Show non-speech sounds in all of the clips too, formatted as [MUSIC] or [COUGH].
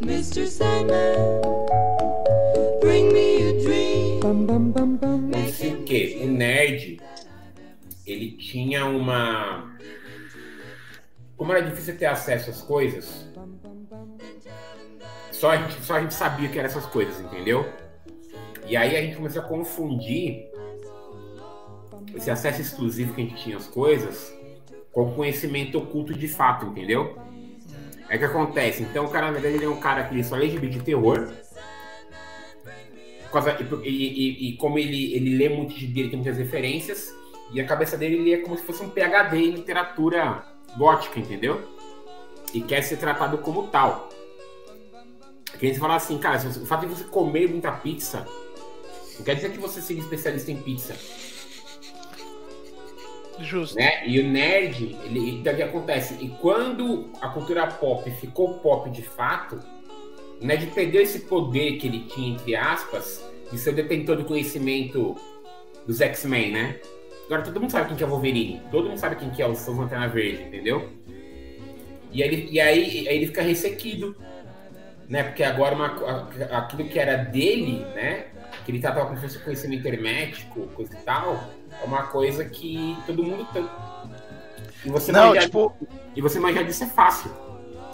Mr. Sandman, bring me a dream. O quê? O nerd, ele tinha uma. Como era difícil ter acesso às coisas, só a gente, só a gente sabia que eram essas coisas, entendeu? E aí a gente começou a confundir esse acesso exclusivo que a gente tinha às coisas com conhecimento oculto de fato, entendeu? É que acontece. Então o cara, na verdade, ele é um cara que só lê gibi de terror. Causa- E, e- e como ele, ele lê muito gibi, ele tem muitas referências. E a cabeça dele ele é como se fosse um PhD em literatura gótica, entendeu? E quer ser tratado como tal. Que eles falam assim, cara, o fato de você comer muita pizza não quer dizer que você seja especialista em pizza, Justo. né? E o nerd, ele, então o que acontece? E quando a cultura pop ficou pop de fato, o nerd perdeu esse poder que ele tinha, entre aspas, de ser detentor do conhecimento dos X-Men, né? Agora todo mundo sabe quem que é o Wolverine, todo mundo sabe quem que é o São Lanterna Verde, entendeu? E aí, e aí, aí ele fica ressequido, né? Porque agora uma, aquilo que era dele, né? Que ele se fosse conhecimento hermético, coisa e tal, é uma coisa que todo mundo tem. E você Não, manjar- tipo- E você manjar disso é fácil.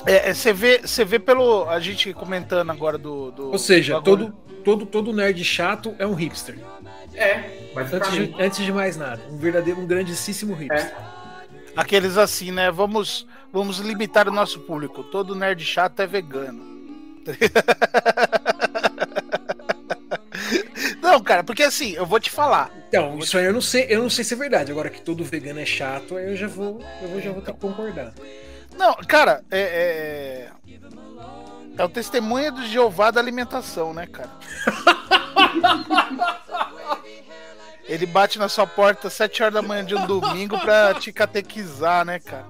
É, é, Você vê, você vê pelo. A gente comentando agora do. do Ou seja, do todo, todo, todo nerd chato é um hipster. É, Antes basicamente. de, antes de mais nada, um verdadeiro, um grandíssimo hipster. Aqueles assim, né? Vamos, vamos limitar o nosso público. Todo nerd chato é vegano. [LAUGHS] Não, cara, porque assim, eu vou te falar. Então, isso aí eu não sei, eu não sei se é verdade. Agora que todo vegano é chato, aí eu já vou, eu vou- já vou ter que concordar. Não, cara, é. É, é o testemunha do Jeová da alimentação, né, cara? [LAUGHS] Ele bate na sua porta às 7 horas da manhã de um domingo pra te catequizar, né, cara?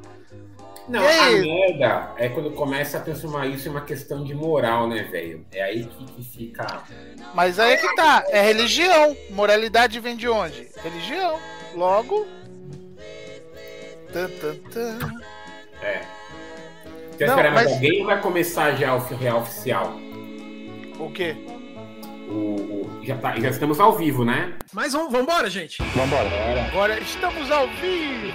Não, E a merda é quando começa a transformar isso em uma questão de moral, né, velho? É aí que, que fica. Mas aí é que tá, é religião. Moralidade vem de onde? Religião. Logo. Tan, tan, tan. É. Quer Não, esperar mais mas- alguém ou vai começar já o real oficial? O quê? O, o- já, tá- já estamos ao vivo, né? Mas vamos, vambora, gente. Agora estamos ao vivo.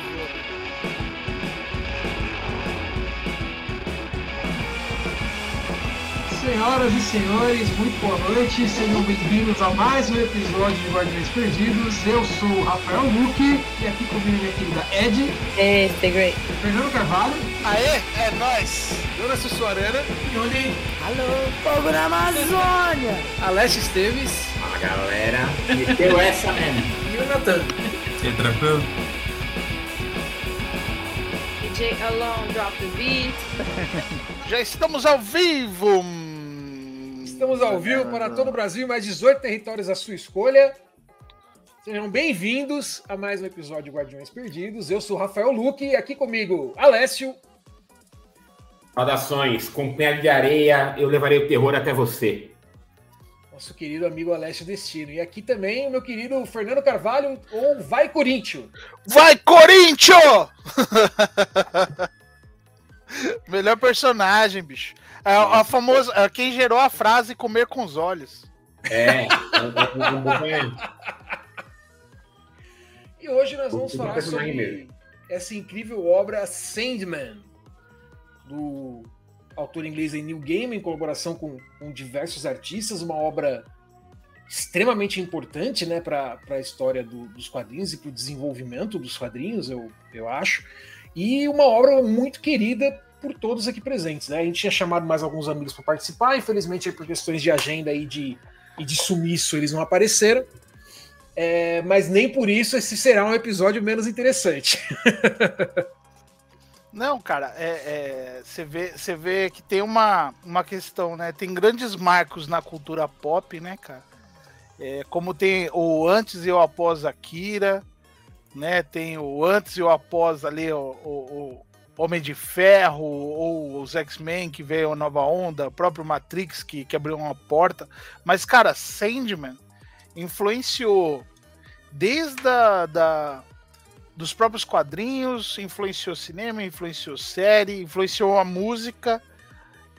Senhoras e senhores, muito boa noite, sejam bem-vindos a mais um episódio de Guardiões Perdidos. Eu sou o Rafael Luque e aqui comigo minha querida Ed, Hey, stay great. Fernando Carvalho Aê, é nóis. Jonas Sussuarana, e onde Alô, fogo na Amazônia! Alessio Esteves Fala galera, meteu essa mesmo. e o Natan. DJ Alone, drop the beat. Já estamos ao vivo. Estamos ao vivo para todo o Brasil, mais 18 territórios à sua escolha. Sejam bem-vindos a mais um episódio de Guardiões Perdidos. Eu sou o Rafael Luque e aqui comigo, Alessio. Saudações, com pé de areia, eu levarei o terror até você. nosso querido amigo Alessio Destino. E aqui também o meu querido Fernando Carvalho, ou Vai Corinthians. Vai, Corinthians! [LAUGHS] Melhor personagem, bicho. É a, a famosa. é quem gerou a frase comer com os olhos. É, é, é, é, E hoje nós vamos falar sobre mesmo. essa incrível obra Sandman, do autor inglês Neil Gaiman, em colaboração com, com diversos artistas, uma obra extremamente importante né, para a história do- dos quadrinhos e para o desenvolvimento dos quadrinhos, eu, eu acho. E uma obra muito querida por todos aqui presentes. Né? A gente tinha chamado mais alguns amigos para participar, infelizmente por questões de agenda e de, e de sumiço eles não apareceram. É, mas nem por isso esse será um episódio menos interessante. [LAUGHS] Não, cara, é, é, você vê, você vê que tem uma, uma questão, né? Tem grandes marcos na cultura pop, né, cara? É, como tem o antes e o após Akira, né? Tem o antes e o após ali, o- o Homem de Ferro, ou os X-Men que veio a nova onda, o próprio Matrix que, que abriu uma porta. Mas, cara, Sandman influenciou desde a, da, dos próprios quadrinhos, influenciou cinema, influenciou série, influenciou a música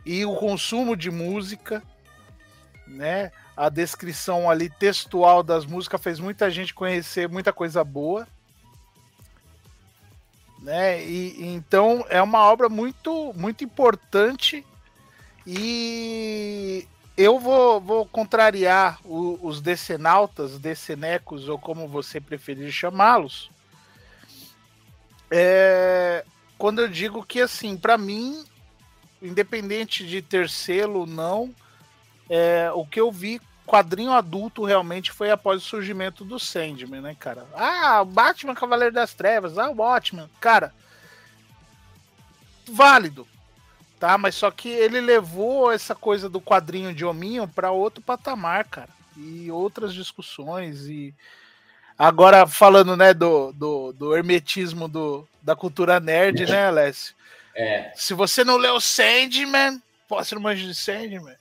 e o consumo de música, né? A descrição ali textual das músicas fez muita gente conhecer muita coisa boa, né? E, então é uma obra muito muito importante e eu vou, vou contrariar o, os decenautas, decenecos ou como você preferir chamá-los. É, quando eu digo que assim, para mim, independente de ter ou não, é, o que eu vi quadrinho adulto realmente foi após o surgimento do Sandman, né, cara? Ah, o Batman Cavaleiro das Trevas, ah, o Batman, cara, válido, tá? Mas só que ele levou essa coisa do quadrinho de hominho para outro patamar, cara, e outras discussões e agora falando, né, do, do, do hermetismo do, da cultura nerd, né, Alessio? É. Se você não leu Sandman, posso não manja de Sandman?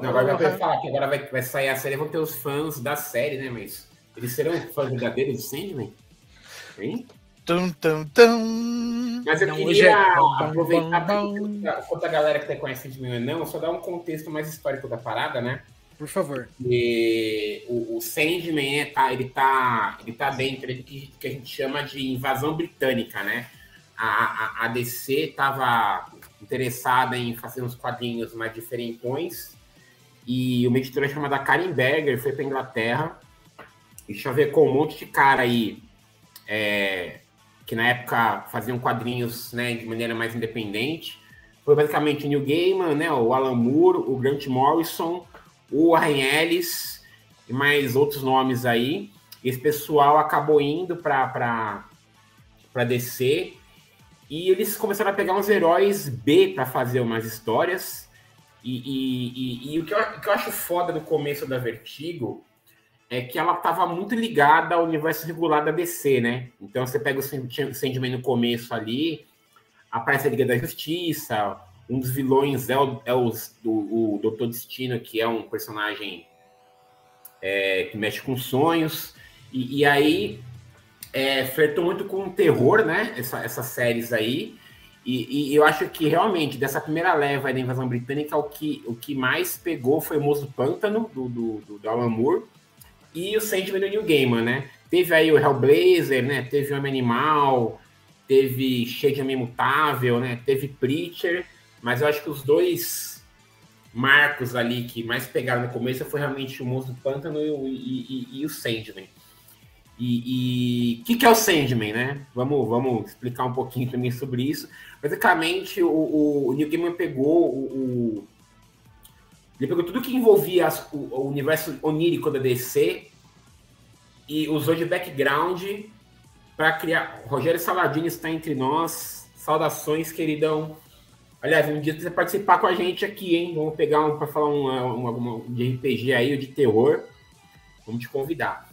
Não, agora vai falar que agora vai, vai sair a série, vão ter os fãs da série, né? Mas eles serão fãs verdadeiros de Sandman? Hein? Tum, tum, tum. Mas eu Não, queria hoje é- aproveitar enquanto a galera que tá conhece Sandman ou não, só dar um contexto mais histórico da parada, né? Por favor. E o, o Sandman, né, tá, ele, tá, ele tá dentro do que, que a gente chama de invasão britânica, né? A, a, a DC estava interessada em fazer uns quadrinhos mais diferentões e uma editora chamada Karen Berger foi para Inglaterra e chavecou um monte de cara aí é, que na época faziam quadrinhos né, de maneira mais independente. Foi basicamente o Neil Gaiman, né, o Alan Moore, o Grant Morrison, o Warren Ellis e mais outros nomes aí. Esse pessoal acabou indo para DC e eles começaram a pegar uns heróis B para fazer umas histórias. E, e- e- e o, que eu, o que eu acho foda no começo da Vertigo é que ela estava muito ligada ao universo regular da DC, né? Então você pega o Sand- Sandman no começo ali, aparece a Liga da Justiça, um dos vilões é o, é os- o, o Doutor Destino, que é um personagem é, que mexe com sonhos. E, e aí é, flertou muito com o terror, né? Essa- essas séries aí. E, e eu acho que realmente, dessa primeira leva da invasão britânica, o que, o que mais pegou foi o Moço Pântano, do, do, do, Alan Moore, e o Sandman do New Gaiman, né? Teve aí o Hellblazer, né? Teve o Homem Animal, teve Shade Imutável, né? Teve Preacher, mas eu acho que os dois marcos ali que mais pegaram no começo foi realmente o do Pântano e, e- e- e o Sandman. E o que, que é o Sandman, né? Vamos, vamos explicar um pouquinho também sobre isso. Basicamente, o, o, Neil Gaiman pegou o, o- ele pegou tudo que envolvia as- o, o universo onírico da DC e usou de background para criar. Rogério Saladini está entre nós. Saudações, queridão. Aliás, um dia você participar com a gente aqui, hein? Vamos pegar um para falar um, um, alguma- de RPG aí ou de terror. Vamos te convidar.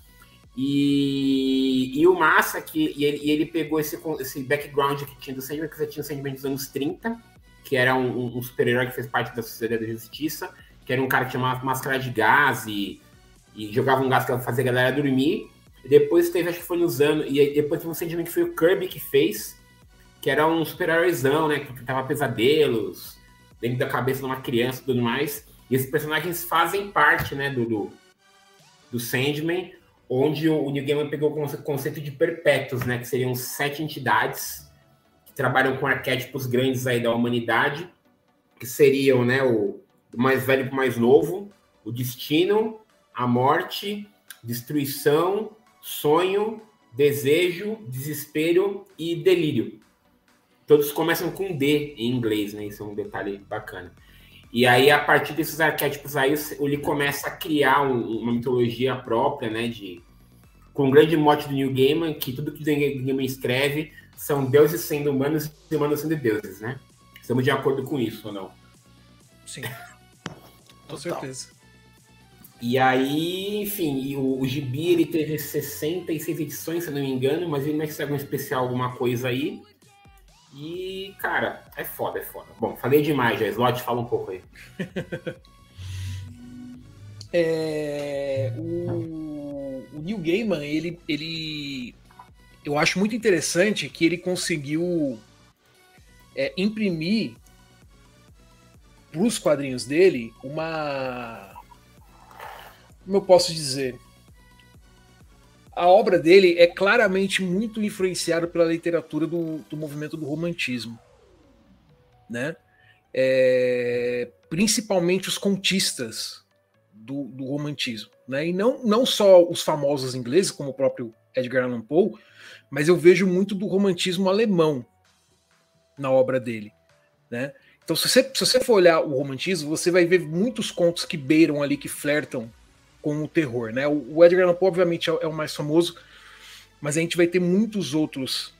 E, e o massa que e ele, ele pegou esse, esse background que tinha do Sandman, que você tinha o Sandman dos anos 30, que era um, um- super-herói que fez parte da Sociedade da Justiça, que era um cara que tinha uma máscara de gás e, e jogava um gás que fazia a galera dormir. Depois teve, acho que foi nos anos, e depois teve um Sandman que foi o Kirby que fez, que era um super-heróizão, né, que tava pesadelos dentro da cabeça de uma criança e tudo mais. E esses personagens fazem parte, né, do, do, do Sandman, onde o, Neil Gaiman pegou o conce- conceito de perpétuos, né, que seriam sete entidades que trabalham com arquétipos grandes aí da humanidade, que seriam, né, o, mais velho para o mais novo, o destino, a morte, destruição, sonho, desejo, desespero e delírio. Todos começam com D em inglês, né? Isso é um detalhe bacana. E aí, a partir desses arquétipos aí, ele começa a criar um- uma mitologia própria, né? De, com o grande mote do New Gaiman, que tudo que o Gaiman escreve são deuses sendo humanos e humanos sendo deuses, né? Estamos de acordo com isso ou não? Sim. [LAUGHS] Com certeza. E aí, enfim, e o, o Gibi ele teve 66 edições, se eu não me engano, mas ele vai ser algum especial, alguma coisa aí. E, cara, é foda, é foda. Bom, falei demais já, Slot, fala um pouco aí. [LAUGHS] É, o, o Neil Gaiman, ele, ele. Eu acho muito interessante que ele conseguiu é, imprimir para os quadrinhos dele uma. Como eu posso dizer? A obra dele é claramente muito influenciada pela literatura do, do movimento do romantismo. Né? É, principalmente os contistas do, do romantismo. Né? E não, não só os famosos ingleses, como o próprio Edgar Allan Poe, mas eu vejo muito do romantismo alemão na obra dele. Né? Então, se você, se você for olhar o romantismo, você vai ver muitos contos que beiram ali, que flertam com o terror. Né? O Edgar Allan Poe, obviamente, é, é o mais famoso, mas a gente vai ter muitos outros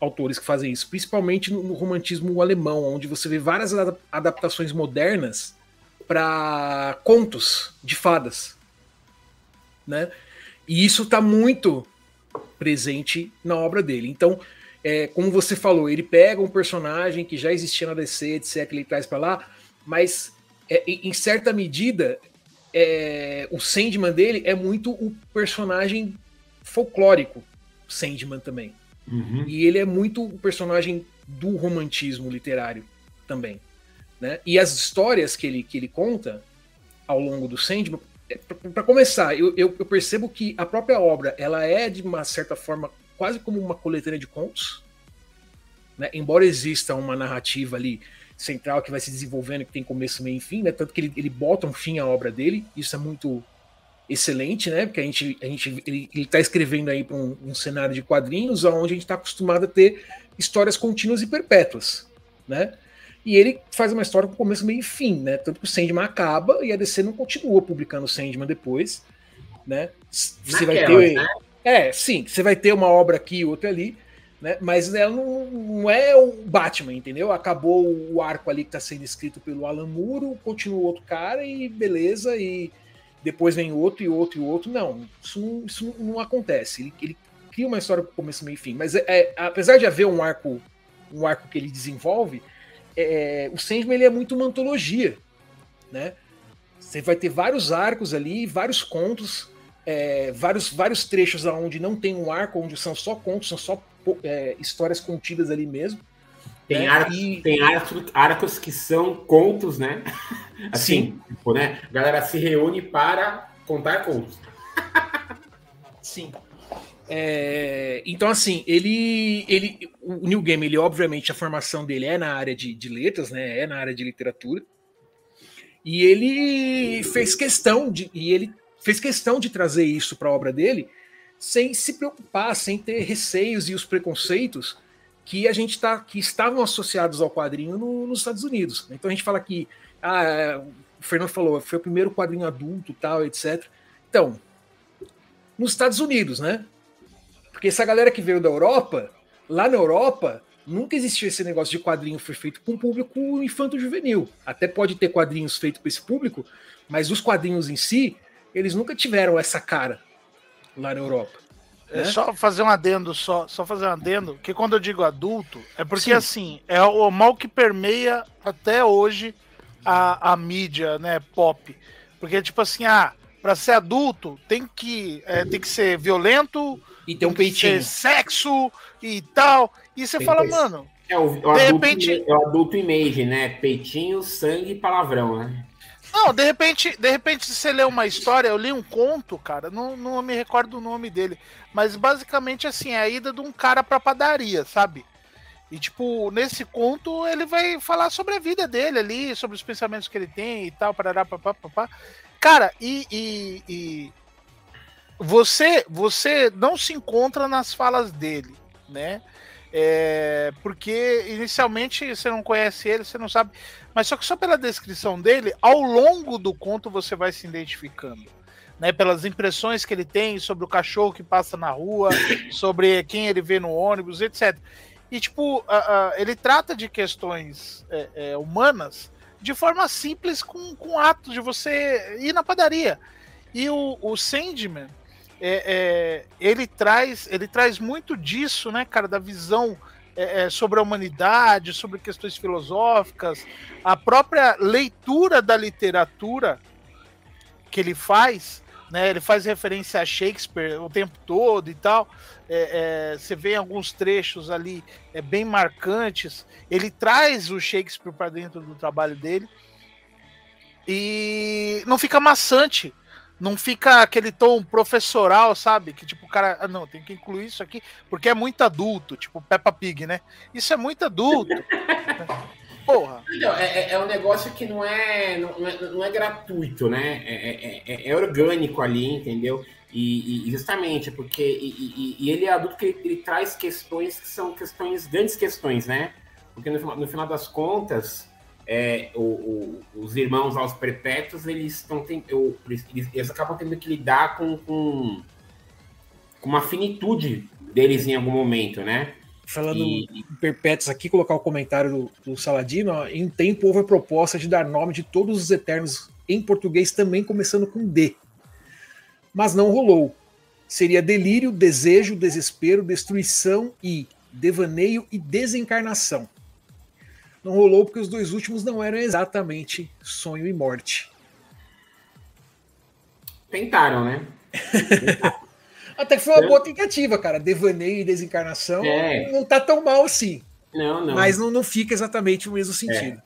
autores que fazem isso, principalmente no, romantismo alemão, onde você vê várias adaptações modernas para contos de fadas, né? E isso está muito presente na obra dele. Então, é, como você falou, ele pega um personagem que já existia na DC, etc, ele traz para lá, mas é, em certa medida é, o Sandman dele é muito o personagem folclórico Sandman também. Uhum. E ele é muito o personagem do romantismo literário também. Né? E as histórias que ele, que ele conta ao longo do Sandman, é, para começar, eu, eu, eu, percebo que a própria obra ela é, de uma certa forma, quase como uma coletânea de contos. Né? Embora exista uma narrativa ali central que vai se desenvolvendo, que tem começo, meio e fim, né? tanto que ele, ele bota um fim à obra dele, isso é muito excelente, né? Porque a gente, a gente ele, está escrevendo aí para um, um, cenário de quadrinhos onde a gente está acostumado a ter histórias contínuas e perpétuas, né? E ele faz uma história com começo, meio e fim, né? Tanto que o Sandman acaba e a DC não continua publicando o Sandman depois, né? Você vai ter. Né? É, sim, você vai ter uma obra aqui e outra ali, né? Mas ela não, não, é o Batman, entendeu? Acabou o arco ali que está sendo escrito pelo Alan Muro, continua outro cara e beleza, e depois vem outro e outro e outro. Não, isso não, isso não acontece. Ele, ele cria uma história com começo, meio e fim. Mas é, é, apesar de haver um arco, um arco que ele desenvolve, é, o Sandman ele é muito uma antologia, né? Você vai ter vários arcos ali, vários contos, é, vários, vários trechos onde não tem um arco, onde são só contos, são só é, histórias contidas ali mesmo. Tem, né? arcos, e... tem arcos, arcos que são contos, né? [LAUGHS] Assim, Sim. Tipo, né? A galera se reúne para contar contos. [LAUGHS] Sim. É, então, assim, ele, ele. O New Game, ele, obviamente, a formação dele é na área de, de letras, né? É na área de literatura. E ele fez questão de. E ele fez questão de trazer isso para a obra dele sem se preocupar, sem ter receios e os preconceitos que a gente tá, que estavam associados ao quadrinho no, nos Estados Unidos. Então a gente fala que ah, é, o Fernando falou, foi o primeiro quadrinho adulto, tal, etc. Então, nos Estados Unidos, né? Porque essa galera que veio da Europa, lá na Europa, nunca existiu esse negócio de quadrinho foi feito com um público infanto-juvenil. Até pode ter quadrinhos feitos para esse público, mas os quadrinhos em si, eles nunca tiveram essa cara lá na Europa. É né? só fazer um adendo, só, só fazer um adendo, que quando eu digo adulto, é porque Sim. assim, é o mal que permeia até hoje a, a mídia, né, pop. Porque, tipo assim, ah, pra ser adulto, tem que, é, tem que ser violento, e ter um peitinho. sexo e tal. E você tem fala, mano. É o, o de adulto, repente. É o adulto image, né? Peitinho, sangue e palavrão, né? Não, de repente, de repente, se você lê uma história, eu li um conto, cara, não, não me recordo o nome dele, mas basicamente assim, é a ida de um cara pra padaria, sabe? E tipo, nesse conto ele vai falar sobre a vida dele ali, sobre os pensamentos que ele tem e tal, parará, papá. Cara, e, e, e você, você não se encontra nas falas dele, né? É, porque inicialmente você não conhece ele, você não sabe. Mas só que só pela descrição dele, ao longo do conto você vai se identificando. Né, pelas impressões que ele tem sobre o cachorro que passa na rua, [COUGHS] sobre quem ele vê no ônibus, etc. E, tipo, uh, uh, ele trata de questões é, é, humanas de forma simples, com, com atos de você ir na padaria. E o, o Sandman, é, é, ele traz ele traz muito disso, né, cara, da visão é, é, sobre a humanidade, sobre questões filosóficas, a própria leitura da literatura que ele faz, né? Ele faz referência a Shakespeare o tempo todo e tal. É, é, você vê alguns trechos ali é, bem marcantes. Ele traz o Shakespeare para dentro do trabalho dele e não fica maçante. Não fica aquele tom professoral, sabe? Que tipo, o cara, ah, não, tem que incluir isso aqui, porque é muito adulto, tipo Peppa Pig, né? Isso é muito adulto. [LAUGHS] Porra. Não, é, é- é um negócio que não é, não é, não é gratuito, né? É, é- é- é orgânico ali, entendeu? E, e justamente porque e, e- e ele é adulto que ele, ele traz questões que são questões, grandes questões, né? Porque no, no final das contas, é, o- o- os irmãos aos perpétuos, eles estão eles, eles acabam tendo que lidar com, com, com uma finitude deles em algum momento, né? Falando E- em perpétuos aqui, colocar o comentário do, do Saladino, em tempo houve a proposta de dar nome de todos os Eternos em português também começando com D. Mas não rolou. Seria delírio, desejo, desespero, destruição e devaneio e desencarnação. Não rolou porque os dois últimos não eram exatamente sonho e morte. Tentaram, né? [LAUGHS] Até que foi uma boa tentativa, cara. Devaneio e desencarnação É. não tá tão mal assim. Não, não. Mas não, não fica exatamente o mesmo sentido.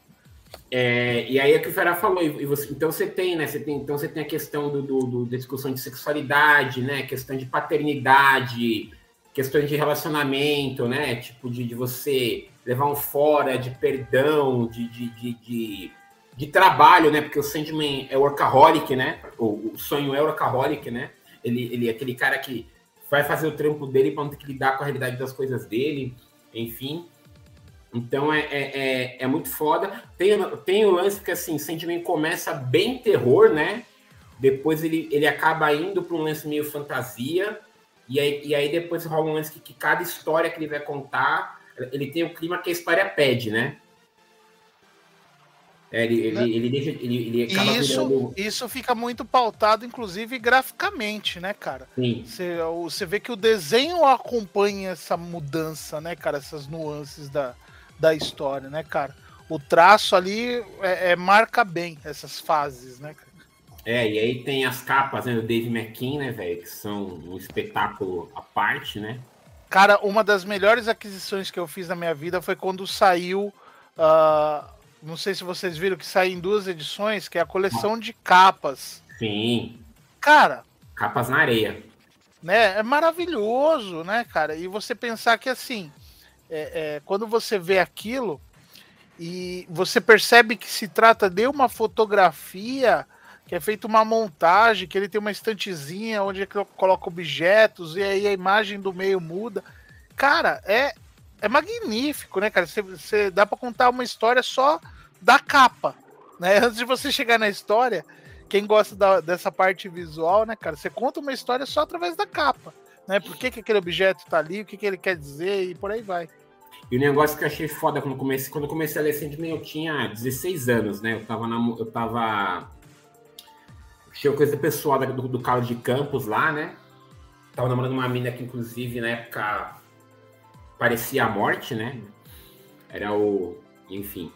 É, e aí é que o Ferá falou, e você- então você tem, né? Você tem, então você tem a questão do, do- do- da discussão de sexualidade, né? Questão de paternidade, questões de relacionamento, né? Tipo, de, de você levar um fora, de perdão, de, de, de, de, de trabalho, né? Porque o Sandman é workaholic, né? O, o sonho é workaholic, né? Ele, ele é aquele cara que vai fazer o trampo dele para não ter que lidar com a realidade das coisas dele, enfim. Então é, é, é, é muito foda. Tem, tem o lance que assim, Sandman começa bem terror, né? Depois ele, ele acaba indo para um lance meio fantasia. E aí, e aí depois rola um lance que, que cada história que ele vai contar, ele tem o clima que a história pede, né? É, ele, ele, ele, deixa, ele, ele acaba isso, virando. isso fica muito pautado, inclusive, graficamente, né, cara? Sim, Você, você vê que o desenho acompanha essa mudança, né, cara? Essas nuances da, da história, né, cara? O traço ali é, é- marca bem essas fases, né, cara? É, e aí tem as capas né, do Dave McKean, né, velho? Que são um espetáculo à parte, né? Cara, uma das melhores aquisições que eu fiz na minha vida foi quando saiu. ah, não sei se vocês viram que saiu em duas edições, que é a coleção de capas. Sim, Cara, capas na areia. né? É maravilhoso, né, cara? E você pensar que assim, é, é, quando você vê aquilo e você percebe que se trata de uma fotografia que é feita uma montagem, que ele tem uma estantezinha onde ele coloca objetos e aí a imagem do meio muda. Cara, é, é magnífico, né, cara? Você, dá para contar uma história só da capa, né? [LAUGHS] Antes de você chegar na história, quem gosta da- dessa parte visual, né, cara? Você conta uma história só através da capa, né? Por que, que aquele objeto tá ali, o que, que ele quer dizer e por aí vai. E o negócio que eu achei foda quando comecei, quando comecei a ler Sandman, eu tinha 16 anos, né? Eu tava na, eu tava tinha coisa pessoal do, do Carlos de Campos lá, né? Tava namorando uma mina que inclusive na época parecia a morte, né? Era o, enfim.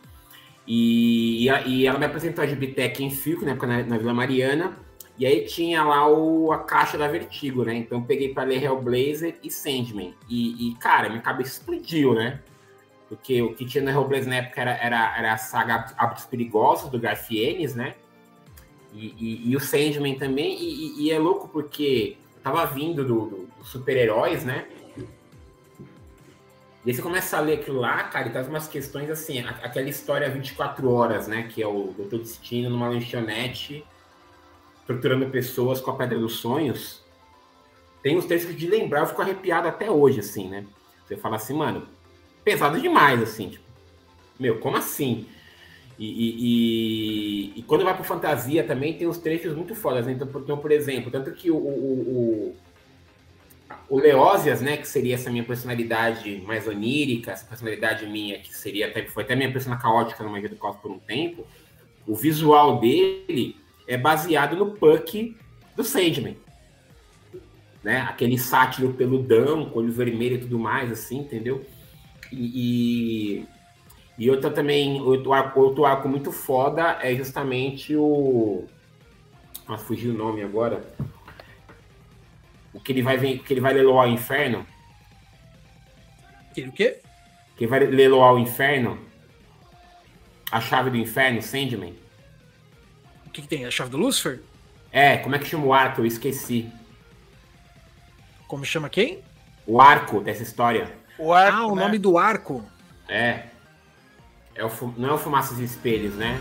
E, e, ela me apresentou a Gibitec em Filco, na época na, Vila Mariana. E aí tinha lá o, a caixa da Vertigo, né? Então peguei pra ler Hellblazer e Sandman. E, e, cara, minha cabeça explodiu, né? Porque o que tinha no Hellblazer na época era, era, era a saga Hábitos Perigosos, do Garfienes, né? E, e- e o Sandman também. E, e- é louco porque tava vindo do, do- dos super-heróis, né? E aí você começa a ler aquilo lá, cara, e traz umas questões assim, aquela história 24 horas, né? Que é o Doutor Destino numa lanchonete torturando pessoas com a Pedra dos Sonhos. Tem uns textos de lembrar, eu fico arrepiado até hoje, assim, né? Você fala assim, mano, pesado demais, assim, tipo, meu, como assim? E, e- e- quando vai pro fantasia também tem uns trechos muito fodas, né? Então, por, então, por exemplo, tanto que o, o, o, o né, que seria essa minha personalidade mais onírica, essa personalidade minha, que seria até, foi até minha persona caótica no Magia do Caos por um tempo, o visual dele é baseado no Puck do Sandman. Né? Aquele sátiro peludão, com olho vermelho e tudo mais, assim, entendeu? E, e, e outra também, outro arco, outro arco muito foda é justamente o. Nossa, fugiu o nome agora. que ele vai vir, que ele vai leiloar o inferno? Que o quê? Que ele vai leiloar o inferno? A chave do inferno, Sandman? O que, que tem? A chave do Lucifer? É, como é que chama o arco? Eu esqueci. Como chama quem? O arco dessa história. O arco, ah, o né? nome do arco. É. é o, não é o Fumaças e Espelhos, né?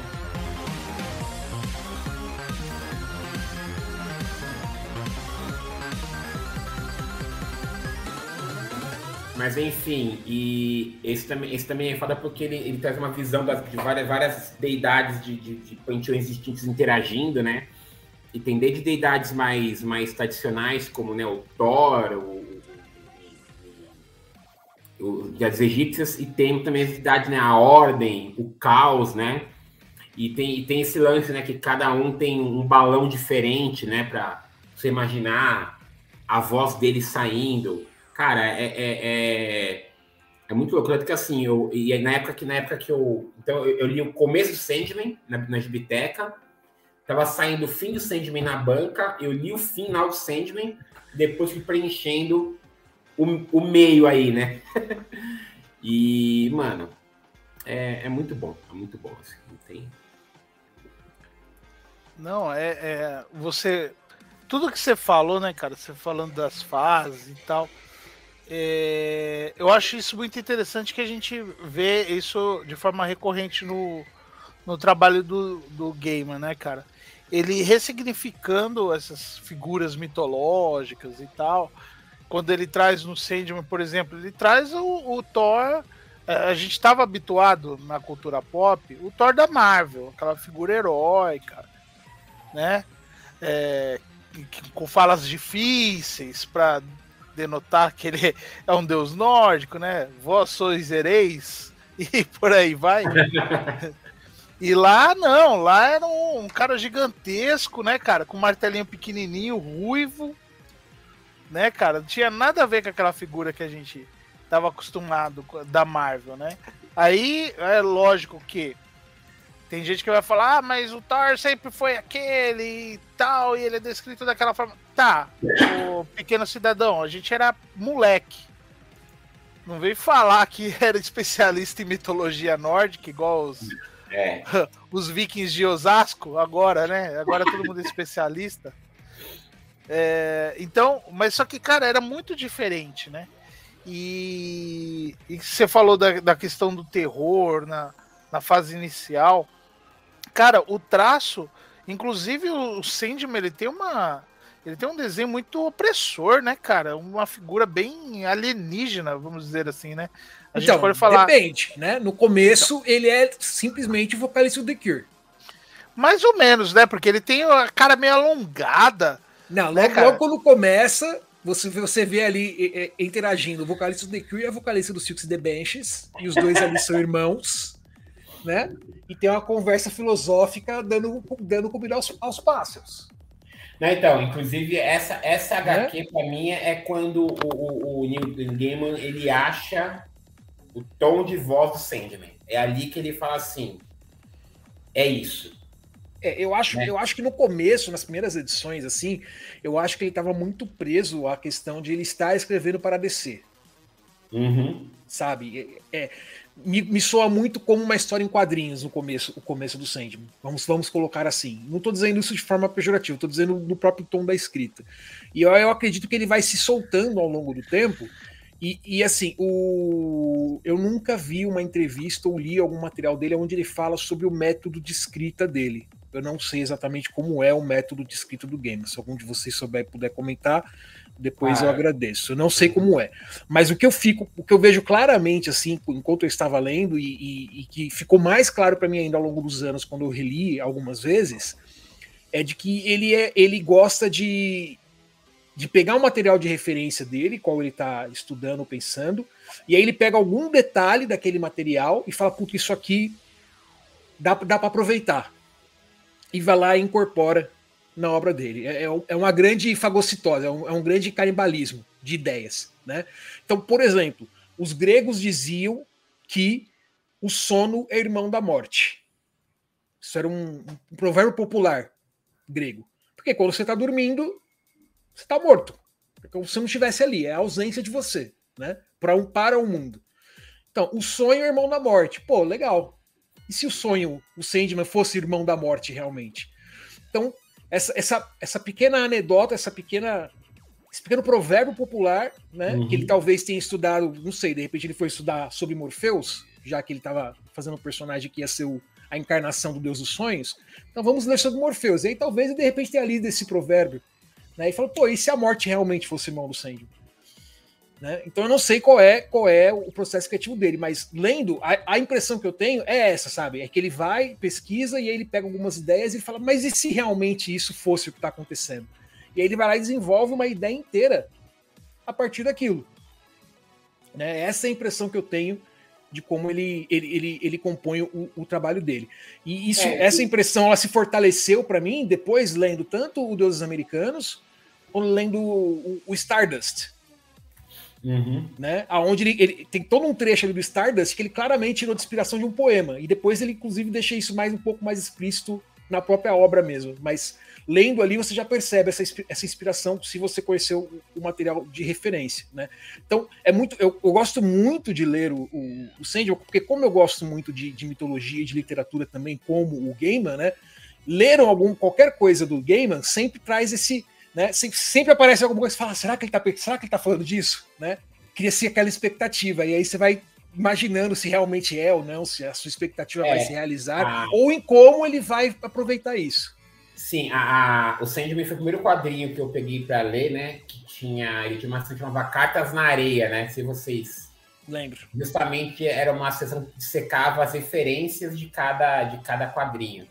Mas enfim, e esse também, esse também é foda porque ele, ele traz uma visão das, de várias, várias deidades de, de, de panteões distintos interagindo, né? E tem desde deidades mais, mais tradicionais, como né, o Thor, o- das egípcias, e tem também as entidades, né? A ordem, o caos, né? E tem, e tem esse lance, né? Que cada um tem um balão diferente, né? Pra você imaginar a voz dele saindo. Cara, é, é, é, é muito louco. Tanto que assim, eu, e na época que, na época que eu. Então, eu, eu li o começo do Sandman na, na Gibiteca. Tava saindo o fim do Sandman na banca. Eu li o final do Sandman. Depois fui preenchendo o, o meio aí, né? [LAUGHS] e, mano, é, é muito bom. É muito bom. Assim, não tem... Não, é, é. Você. Tudo que você falou, né, cara? Você falando das fases e tal. é, eu acho isso muito interessante que a gente vê isso de forma recorrente no, no trabalho do, do gamer, né, cara? Ele ressignificando essas figuras mitológicas e tal. Quando ele traz no Sandman, por exemplo, ele traz o, o Thor. é, A gente estava habituado na cultura pop, o Thor da Marvel, aquela figura heróica, né? É, que- com falas difíceis para denotar que ele [LAUGHS] é um deus nórdico, né? Vós sois hereis [LAUGHS] e por aí vai. [LAUGHS] E lá não, lá era um, um cara gigantesco, né, cara, com um martelinho pequenininho, ruivo, né, cara, não tinha nada a ver com aquela figura que a gente tava acostumado com- da Marvel, né? Aí é lógico que tem gente que vai falar, ah, mas o Thor sempre foi aquele e tal, e ele é descrito daquela forma. Tá, o pequeno cidadão, a gente era moleque. Não veio falar que [LAUGHS] era especialista em mitologia nórdica, igual os, É, [LAUGHS] os vikings de Osasco, agora, né? Agora todo mundo é especialista. É, então, mas só que, cara, era muito diferente, né? E, e você falou da, da questão do terror na, na fase inicial. Cara, o traço, inclusive o Sandman, ele tem uma. Ele tem um desenho muito opressor, né, cara? Uma figura bem alienígena, vamos dizer assim, né? A gente então, pode falar. depende, né? No começo, ele é simplesmente o vocalista do The Cure. Mais ou menos, né? Porque ele tem a cara meio alongada. Não, Né, logo, cara? logo quando começa, você, você vê ali é, é, interagindo o vocalista do The Cure e a vocalista do Silks The Benches, e os dois ali são irmãos, né? E tem uma conversa filosófica dando, dando comida aos, aos pássaros. Não, então, inclusive, essa, essa HQ, pra mim, é quando o, o, o Neil Gaiman, ele acha o tom de voz do Sandman. É ali que ele fala assim, é isso. É, eu, acho, Né? eu acho que no começo, nas primeiras edições, assim, eu acho que ele estava muito preso à questão de ele estar escrevendo para DC. Uhum. sabe? É, é, me, me soa muito como uma história em quadrinhos no começo, o começo do Sandman. Vamos, vamos colocar assim. Não estou dizendo isso de forma pejorativa, estou dizendo no próprio tom da escrita. E eu, eu acredito que ele vai se soltando ao longo do tempo. E, e, assim, o, eu nunca vi uma entrevista ou li algum material dele onde ele fala sobre o método de escrita dele. Eu não sei exatamente como é o método de escrita do game. Se algum de vocês souber puder comentar, depois eu Ah. agradeço. Eu não sei como é. Mas o que eu fico, o que eu vejo claramente, assim, enquanto eu estava lendo, e, e- e que ficou mais claro para mim ainda ao longo dos anos, quando eu reli algumas vezes, é de que ele, é, ele gosta de, de pegar um material de referência dele, qual ele está estudando ou pensando, e aí ele pega algum detalhe daquele material e fala, puta, isso aqui dá, dá para aproveitar. E vai lá e incorpora na obra dele. É, é é uma grande fagocitose, é um, é um grande canibalismo de ideias. Né? Então, por exemplo, os gregos diziam que o sono é irmão da morte. Isso era um, um provérbio popular grego. Porque quando você está dormindo, você está morto. como se não estivesse ali, é a ausência de você, né? Para um para o mundo. Então, o sonho é irmão da morte. Pô, legal. E se o sonho, o Sandman, fosse irmão da morte realmente? Então, essa, essa, essa pequena anedota, essa pequena esse pequeno provérbio popular, né? Uhum. Que ele talvez tenha estudado, não sei, de repente ele foi estudar sobre Morpheus, já que ele estava fazendo um personagem que ia ser o, a encarnação do Deus dos Sonhos. Então vamos ler sobre Morpheus. E aí talvez ele de repente tenha lido esse provérbio. Né, e falou, pô, e se a morte realmente fosse irmão do Sandman? Né? Então eu não sei qual é qual é o processo criativo dele, mas lendo, a, a, impressão que eu tenho é essa, sabe? É que ele vai, pesquisa e aí ele pega algumas ideias e fala, mas e se realmente isso fosse o que está acontecendo? E aí ele vai lá e desenvolve uma ideia inteira a partir daquilo. Né? Essa é a impressão que eu tenho de como ele, ele, ele, ele compõe o, o trabalho dele. E isso, é, essa impressão ela se fortaleceu para mim depois lendo tanto o Deuses Americanos, como lendo o, o Stardust. Uhum. Né? Aonde ele, ele, tem todo um trecho ali do Stardust que ele claramente tirou de inspiração de um poema. E depois ele, inclusive, deixa isso mais um pouco mais explícito na própria obra mesmo. Mas lendo ali você já percebe essa, essa inspiração se você conheceu o, o material de referência, né? Então é muito, eu, eu gosto muito de ler o, o, o Sandman, porque como eu gosto muito de, de, mitologia e de literatura também, como o Gaiman, né? Leram algum qualquer coisa do Gaiman sempre traz esse, né? Sempre, sempre aparece alguma coisa, e fala, será que ele tá, será que ele tá falando disso, né? Cria-se aquela expectativa e aí você vai imaginando se realmente é ou não, se a sua expectativa é, vai se realizar, ah. ou em como ele vai aproveitar isso. Sim, a, a, o Sandman foi o primeiro quadrinho que eu peguei para ler, né? Que tinha, ele tinha uma sessão que chamava Cartas na Areia, né? Se vocês lembro. Justamente era uma sessão que secava as referências de cada, de cada quadrinho.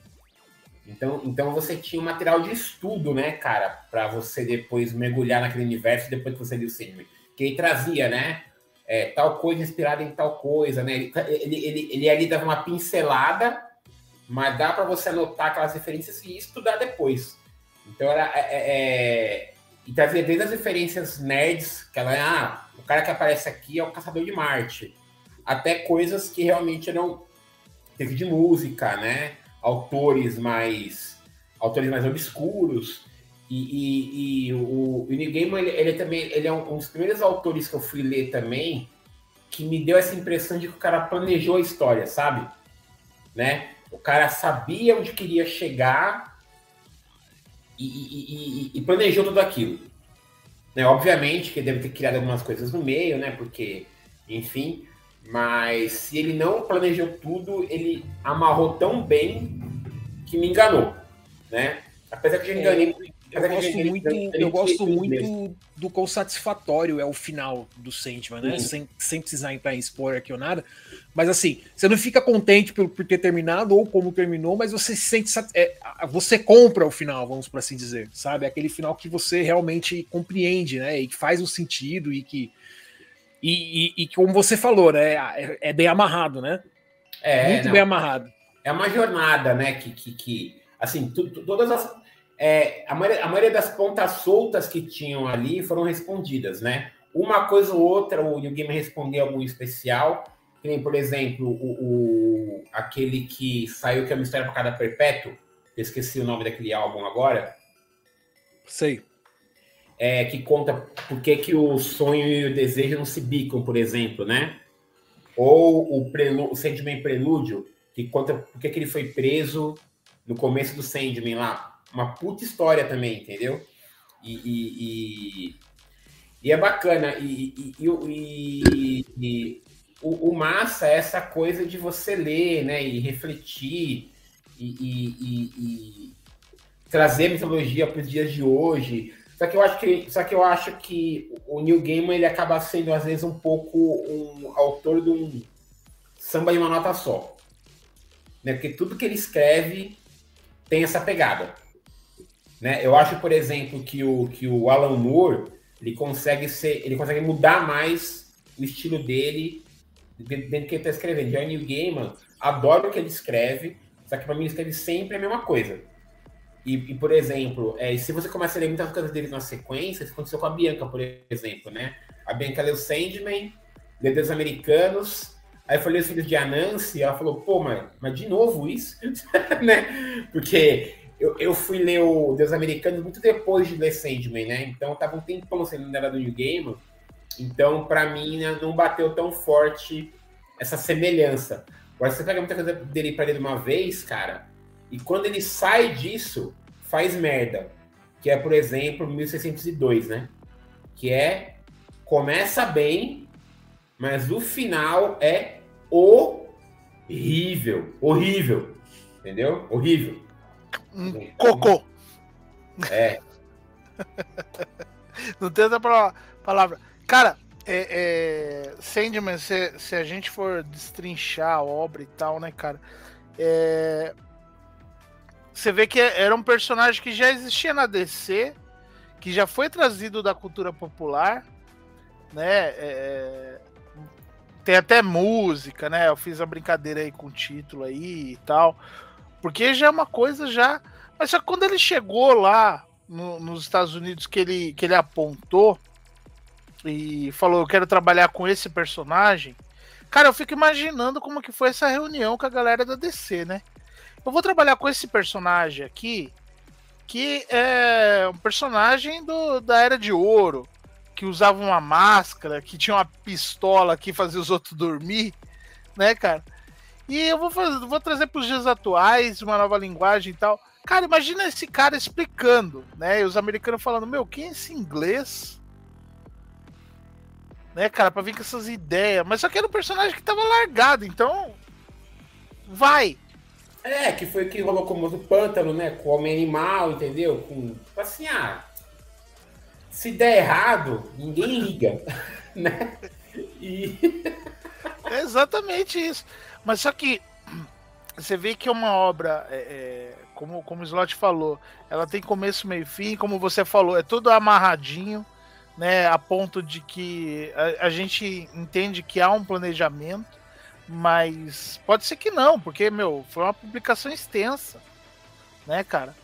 Então, então você tinha um material de estudo, né, cara, para você depois mergulhar naquele universo depois que você lia o Sandman. Que ele trazia, né? É, tal coisa inspirada em tal coisa, né? Ele, ele, ele, ele ali dava uma pincelada mas dá para você anotar aquelas referências e estudar depois. Então era é, é, é, e trazia desde as referências nerds, que ela ah, o cara que aparece aqui é o caçador de Marte, até coisas que realmente eram teve de música, né? Autores mais autores mais obscuros. E, e, e o, o Neil Gaiman, ele, ele, também ele é um, um dos primeiros autores que eu fui ler também que me deu essa impressão de que o cara planejou a história, sabe? Né? O cara sabia onde queria chegar e, e, planejou tudo aquilo. Né? Obviamente que deve ter criado algumas coisas no meio, né? Porque, enfim, mas se ele não planejou tudo, ele amarrou tão bem que me enganou, né? Apesar que eu já enganei é, eu gosto muito, eu gosto muito do quão satisfatório é o final do Sandman, né? Sem, sem precisar entrar em spoiler aqui ou nada. Mas assim, você não fica contente por, por ter terminado ou como terminou, mas você se sente. É, você compra o final, vamos por assim dizer, sabe? Aquele final que você realmente compreende, né? E que faz um sentido e que. E, e, e como você falou, né? É, é bem amarrado, né? É, muito não. bem amarrado. É uma jornada, né? Que, que, que assim, tu, tu, todas as é, a, maioria, a, maioria, das pontas soltas que tinham ali foram respondidas, né? Uma coisa ou outra, o New Game respondeu algum especial, tem, por exemplo, o, o, aquele que saiu que é uma história para cada perpétuo, eu esqueci o nome daquele álbum agora. Sei. É, que conta por que, que o sonho e o desejo não se bicam, por exemplo, né? Ou o, o Sandman Prelúdio, que conta por que, que ele foi preso no começo do Sandman lá, uma puta história também, entendeu? E, e, e, e é bacana. E, e o, o, massa é essa coisa de você ler, né? E refletir e, trazer mitologia para os dias de hoje. Só que eu acho que, só que eu acho que o New Gaiman ele acaba sendo às vezes um pouco um autor de um samba de uma nota só, né? Porque tudo que ele escreve tem essa pegada. Né? Eu acho, por exemplo, que o, que o Alan Moore ele consegue ser, ele consegue mudar mais o estilo dele dentro do que ele está escrevendo. Já o Neil Gaiman, adoro o que ele escreve, só que para mim ele escreve sempre a mesma coisa. E, e por exemplo, é, se você começa a ler muitas coisas dele na sequência, isso aconteceu com a Bianca, por exemplo, né? A Bianca leu Sandman, leu Deus Americanos, aí foi ler os filhos de Anansi, ela falou, pô, mas, mas de novo isso? [LAUGHS] né? Porque eu, eu fui ler o Deus Americanos muito depois de ler Sandman, né? Então tava um tempão sem ainda era do New Game. Então, pra mim, né, não bateu tão forte essa semelhança. Agora, você pega muita coisa dele pra ler de uma vez, cara, e quando ele sai disso, faz merda. Que é, por exemplo, 1602, né? Que é. Começa bem, mas o final é horrível. Horrível. Entendeu? Horrível. Um cocô. É. [LAUGHS] Não tem outra pala- palavra. Cara, é, é, Sandman, se, se a gente for destrinchar a obra e tal, né, cara? é, você vê que era um personagem que já existia na DC, que já foi trazido da cultura popular, né? é, tem até música, né? Eu fiz a brincadeira aí com o título aí e tal. Porque já é uma coisa já. Mas só quando ele chegou lá no- nos Estados Unidos, que ele, que ele apontou e falou: Eu quero trabalhar com esse personagem. Cara, eu fico imaginando como que foi essa reunião com a galera da DC, né? Eu vou trabalhar com esse personagem aqui, que é um personagem do, da Era de Ouro, que usava uma máscara, que tinha uma pistola que fazia os outros dormir, né, cara? E eu vou, fazer, vou trazer para os dias atuais uma nova linguagem e tal. Cara, imagina esse cara explicando, né? E os americanos falando, meu, quem é esse inglês? Né, cara, pra vir com essas ideias. Mas só que era um personagem que tava largado, então. Vai. É, que foi que rolou com o pântano, né? Com o homem animal, entendeu? Com. Tipo assim, ah. Se der errado, ninguém liga. [LAUGHS] né? E. É exatamente isso. Mas só que você vê que é uma obra, é, é, como, como o Slot falou, ela tem começo, meio e fim, como você falou, é tudo amarradinho, né? A ponto de que a, a gente entende que há um planejamento, mas pode ser que não, porque, meu, foi uma publicação extensa, né, cara?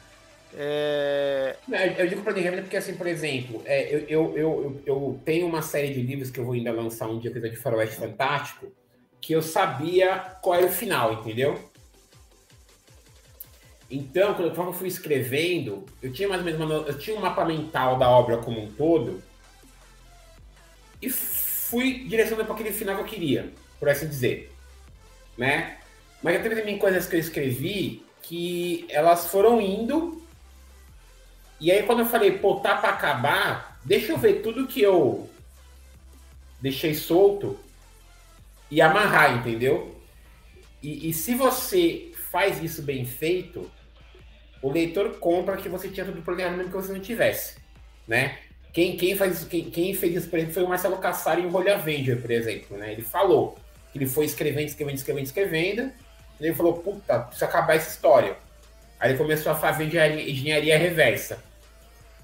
É, Não, Eu digo planejamento porque, assim, por exemplo, é, eu, eu, eu, eu- tenho uma série de livros que eu vou ainda lançar um dia, coisa de Faroeste Fantástico, que eu sabia qual era o final, entendeu? Então, quando eu fui escrevendo, eu tinha mais ou menos uma, eu tinha um mapa mental da obra como um todo e fui direcionando para aquele final que eu queria, por assim dizer, né? Mas já teve também coisas que eu escrevi que elas foram indo e aí quando eu falei, pô, tá pra acabar, deixa eu ver tudo que eu deixei solto e amarrar, entendeu? E, e se você faz isso bem feito, o leitor compra que você tinha tudo planejado mesmo que você não tivesse, né? Quem, quem, faz, isso- quem, quem fez isso, por exemplo, foi o Marcelo Cassari em Rolha Avenger, por exemplo, né? Ele falou ele foi escrevendo, escrevendo, escrevendo, escrevendo, e ele falou, puta, precisa acabar essa história. Aí ele começou a fazer engenharia, engenharia reversa.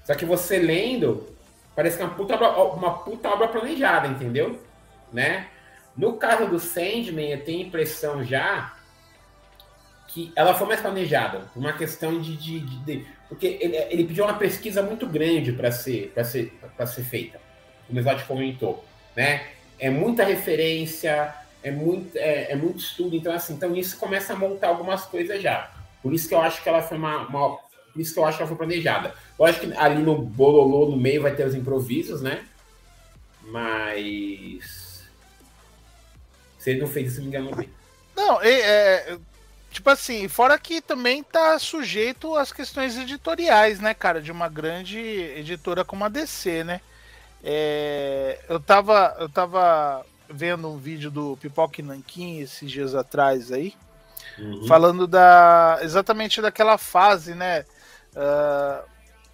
Só que você lendo, parece que é uma puta, obra, uma puta obra planejada, entendeu? Né? No caso do Sandman, eu tenho a impressão já que ela foi mais planejada. Uma questão de. de, de- de- porque ele, ele pediu uma pesquisa muito grande para ser, ser, ser feita, como o Slot comentou. Né? É muita referência, é muito, é, é muito estudo, então assim, então isso começa a montar algumas coisas já. Por isso que eu acho que ela foi uma, uma- por isso que eu acho que ela foi planejada. Eu acho que ali no bololô, no meio, vai ter os improvisos, né? Mas. Se ele não fez isso, me enganou bem. Não, é, é, tipo assim, fora que também tá sujeito às questões editoriais, né, cara, de uma grande editora como a DC, né? É, eu tava, eu tava vendo um vídeo do Pipoque Nanquim esses dias atrás aí, Uhum. falando da exatamente daquela fase, né? ah,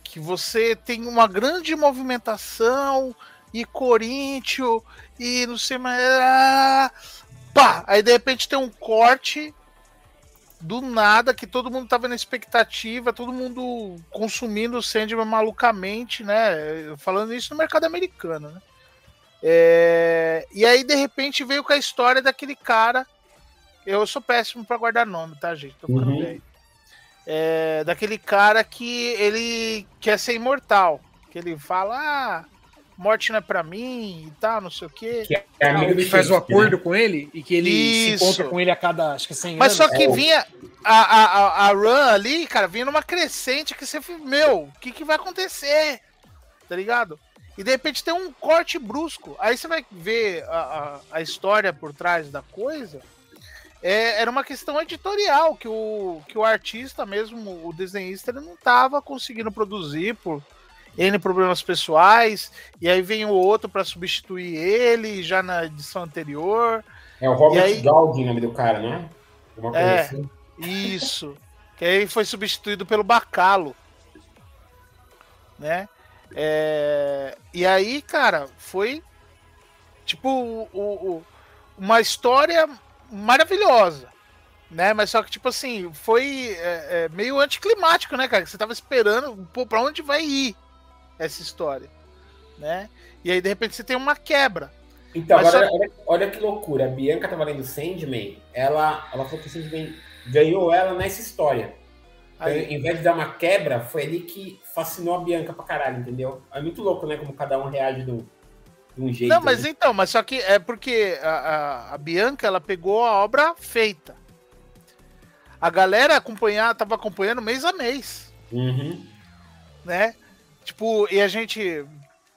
que você tem uma grande movimentação e Corinthians e não sei mais. ah, pá! Aí de repente tem um corte do nada que todo mundo tava na expectativa, todo mundo consumindo o Sandman malucamente, né? Falando isso no mercado americano, né? É, E aí de repente veio com a história daquele cara. Eu sou péssimo pra guardar nome, tá, gente? Tô ficando Uhum. velho. É, daquele cara que ele quer ser imortal. Que ele fala, ah, morte não é pra mim e tal, não sei o quê. Que é amigo que faz o Shakespeare, acordo né? com ele e que ele Isso. se encontra com ele a cada, acho que 100 Mas anos. só que É, vinha a, a, a, a run ali, cara, vinha numa crescente que você, fica, meu, o que, que vai acontecer? Tá ligado? E de repente tem um corte brusco. Aí você vai ver a, a, a história por trás da coisa. É, era uma questão editorial que o, que o artista mesmo, o desenhista, ele não tava conseguindo produzir por N problemas pessoais. E aí vem o outro para substituir ele já na edição anterior. É o Robert aí- o nome do cara, não é? Alguma coisa É. assim. Isso. que aí foi substituído pelo Bacalo. Né? É, E aí, cara, foi tipo o- o- uma história maravilhosa. Né? Mas só que, tipo assim, foi é, é, meio anticlimático, né, cara? Que Você tava esperando, pô, pra onde vai ir essa história, né? E aí, de repente, você tem uma quebra. Então, Mas agora, só- olha, olha que loucura. A Bianca tava lendo Sandman, ela, ela falou que o Sandman ganhou ela nessa história. Então, em vez de dar uma quebra, foi ali que fascinou a Bianca pra caralho, entendeu? É muito louco, né? Como cada um reage de um, de um jeito. Não, mas né? então, mas só que é porque a, a, a Bianca ela pegou a obra feita. A galera acompanhar, tava acompanhando mês a mês, Uhum. né? Tipo, e a gente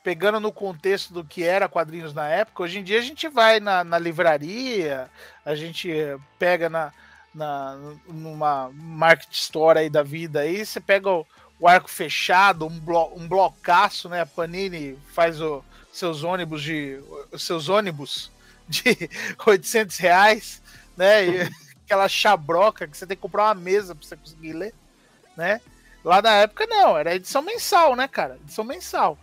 pegando no contexto do que era quadrinhos na época, hoje em dia a gente vai na, na livraria, a gente pega na, na numa market store aí da vida aí, você pega o, o arco fechado, um, blo, um blocaço, né? A Panini faz o, seus ônibus de os seus ônibus [LAUGHS] de 800 reais, né? E [LAUGHS] aquela chabroca que você tem que comprar uma mesa para você conseguir ler, né? Lá na época não, era edição mensal, né, cara? Edição mensal.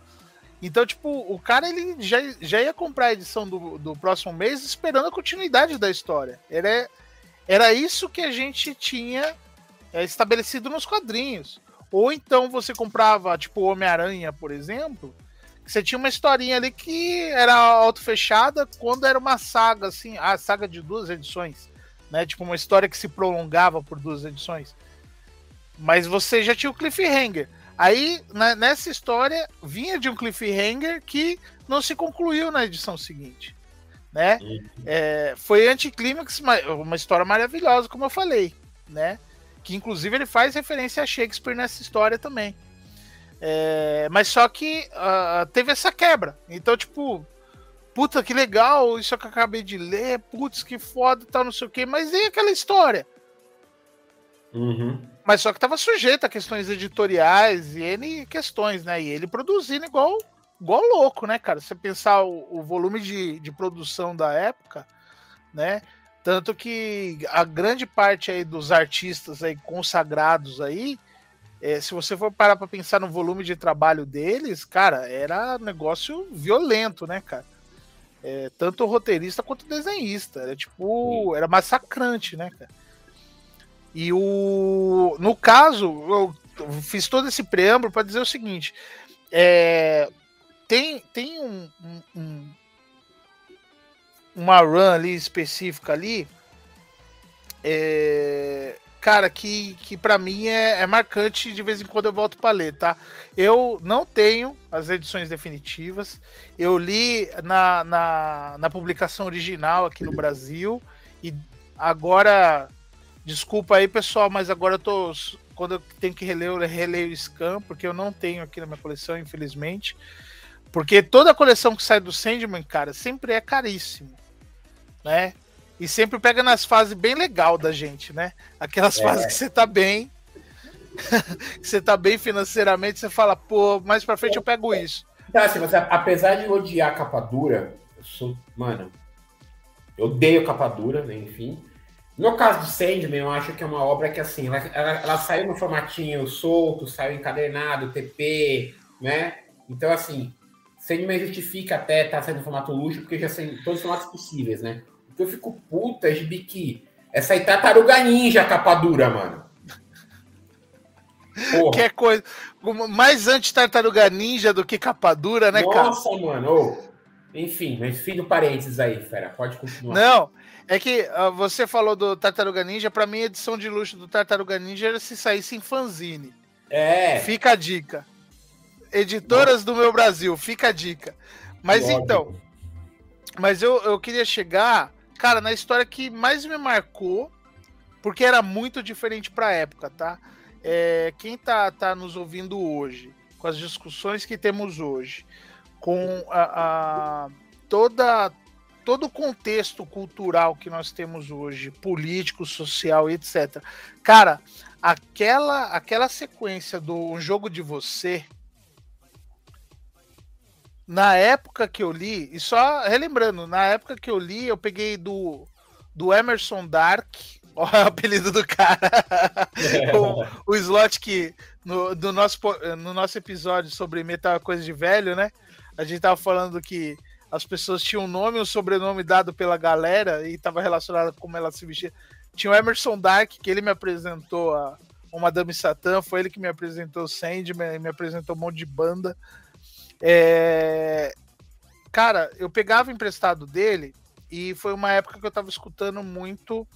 Então, tipo, o cara ele já, já ia comprar a edição do, do próximo mês esperando a continuidade da história. Era, era isso que a gente tinha é, estabelecido nos quadrinhos. Ou então você comprava, tipo, Homem-Aranha, por exemplo, que você tinha uma historinha ali que era auto-fechada quando era uma saga, assim, a saga de duas edições, né? Tipo, uma história que se prolongava por duas edições. Mas você já tinha o cliffhanger. Aí, na- nessa história, vinha de um cliffhanger que não se concluiu na edição seguinte. Né? É, foi anticlímax, uma história maravilhosa, como eu falei. Né? Que inclusive ele faz referência a Shakespeare nessa história também. É, mas só que ah, teve essa quebra. Então, tipo, puta que legal, isso que eu acabei de ler, putz, que foda, tal, não sei o quê. Mas e aquela história? Uhum. Mas só que tava sujeito a questões editoriais e N questões, né? E ele produzindo igual, igual louco, né, cara? Você pensar o, o volume de, de produção da época, né? Tanto que a grande parte aí dos artistas aí consagrados aí, é, se você for parar para pensar no volume de trabalho deles, cara, era negócio violento, né, cara? É, tanto roteirista quanto desenhista. Era tipo, era massacrante, né, cara? E o. No caso, eu fiz todo esse preâmbulo para dizer o seguinte: é, tem, tem um, um- um- uma run ali específica ali, é, cara, que, que para mim é, é marcante. De vez em quando eu volto para ler, tá? Eu não tenho as edições definitivas. Eu li na, na, na publicação original aqui no Brasil e agora Desculpa aí, pessoal, mas agora eu tô. Quando eu tenho que reler, eu releio o Scan, porque eu não tenho aqui na minha coleção, infelizmente. Porque toda a coleção que sai do Sandman, cara, sempre é caríssimo. Né? E sempre pega nas fases bem legal da gente, né? Aquelas É. fases que você tá bem. [LAUGHS] que você tá bem financeiramente, você fala, pô, mais pra frente eu pego isso. Então, assim, você, apesar de odiar a capa dura, eu sou. Mano, eu odeio capa dura, né? Enfim. No caso do Sandman, eu acho que é uma obra que, assim, ela, ela, ela saiu no formatinho solto, saiu encadernado, TP, né? Então, assim, Sandman justifica até estar saindo no formato luxo, porque já saiu em todos os formatos possíveis, né? Que eu fico puta é de que essa aí tartaruga ninja capa dura, mano. Porra. Que é coisa. Mais anti-tartaruga ninja do que capa dura, né, cara? Nossa, mano. Enfim, mas fim do parênteses aí, fera. Pode continuar. Não, é que ah, você falou do Tartaruga Ninja, pra mim a edição de luxo do Tartaruga Ninja era se saísse em fanzine. É. Fica a dica. Editoras do meu Brasil, fica a dica. Mas Lógico. então, mas eu, eu queria chegar, cara, na história que mais me marcou, porque era muito diferente pra época, tá? É, quem tá, tá nos ouvindo hoje, com as discussões que temos hoje, com a, a- toda todo o contexto cultural que nós temos hoje, político, social etc. Cara, aquela aquela sequência do Jogo de Você, na época que eu li, e só relembrando, na época que eu li, eu peguei do, do Emerson Dark, [LAUGHS] o apelido do cara, [LAUGHS] o, o slot que no, do nosso, no nosso episódio sobre metal coisa de velho, né? A gente tava falando que as pessoas tinham um nome e um sobrenome dado pela galera e tava relacionado com como ela se vestia. Tinha o Emerson Dark, que ele me apresentou a, o Madame Satã, foi ele que me apresentou o Sandman, me apresentou um monte de banda. É, Cara, eu pegava emprestado dele e foi uma época que eu tava escutando muito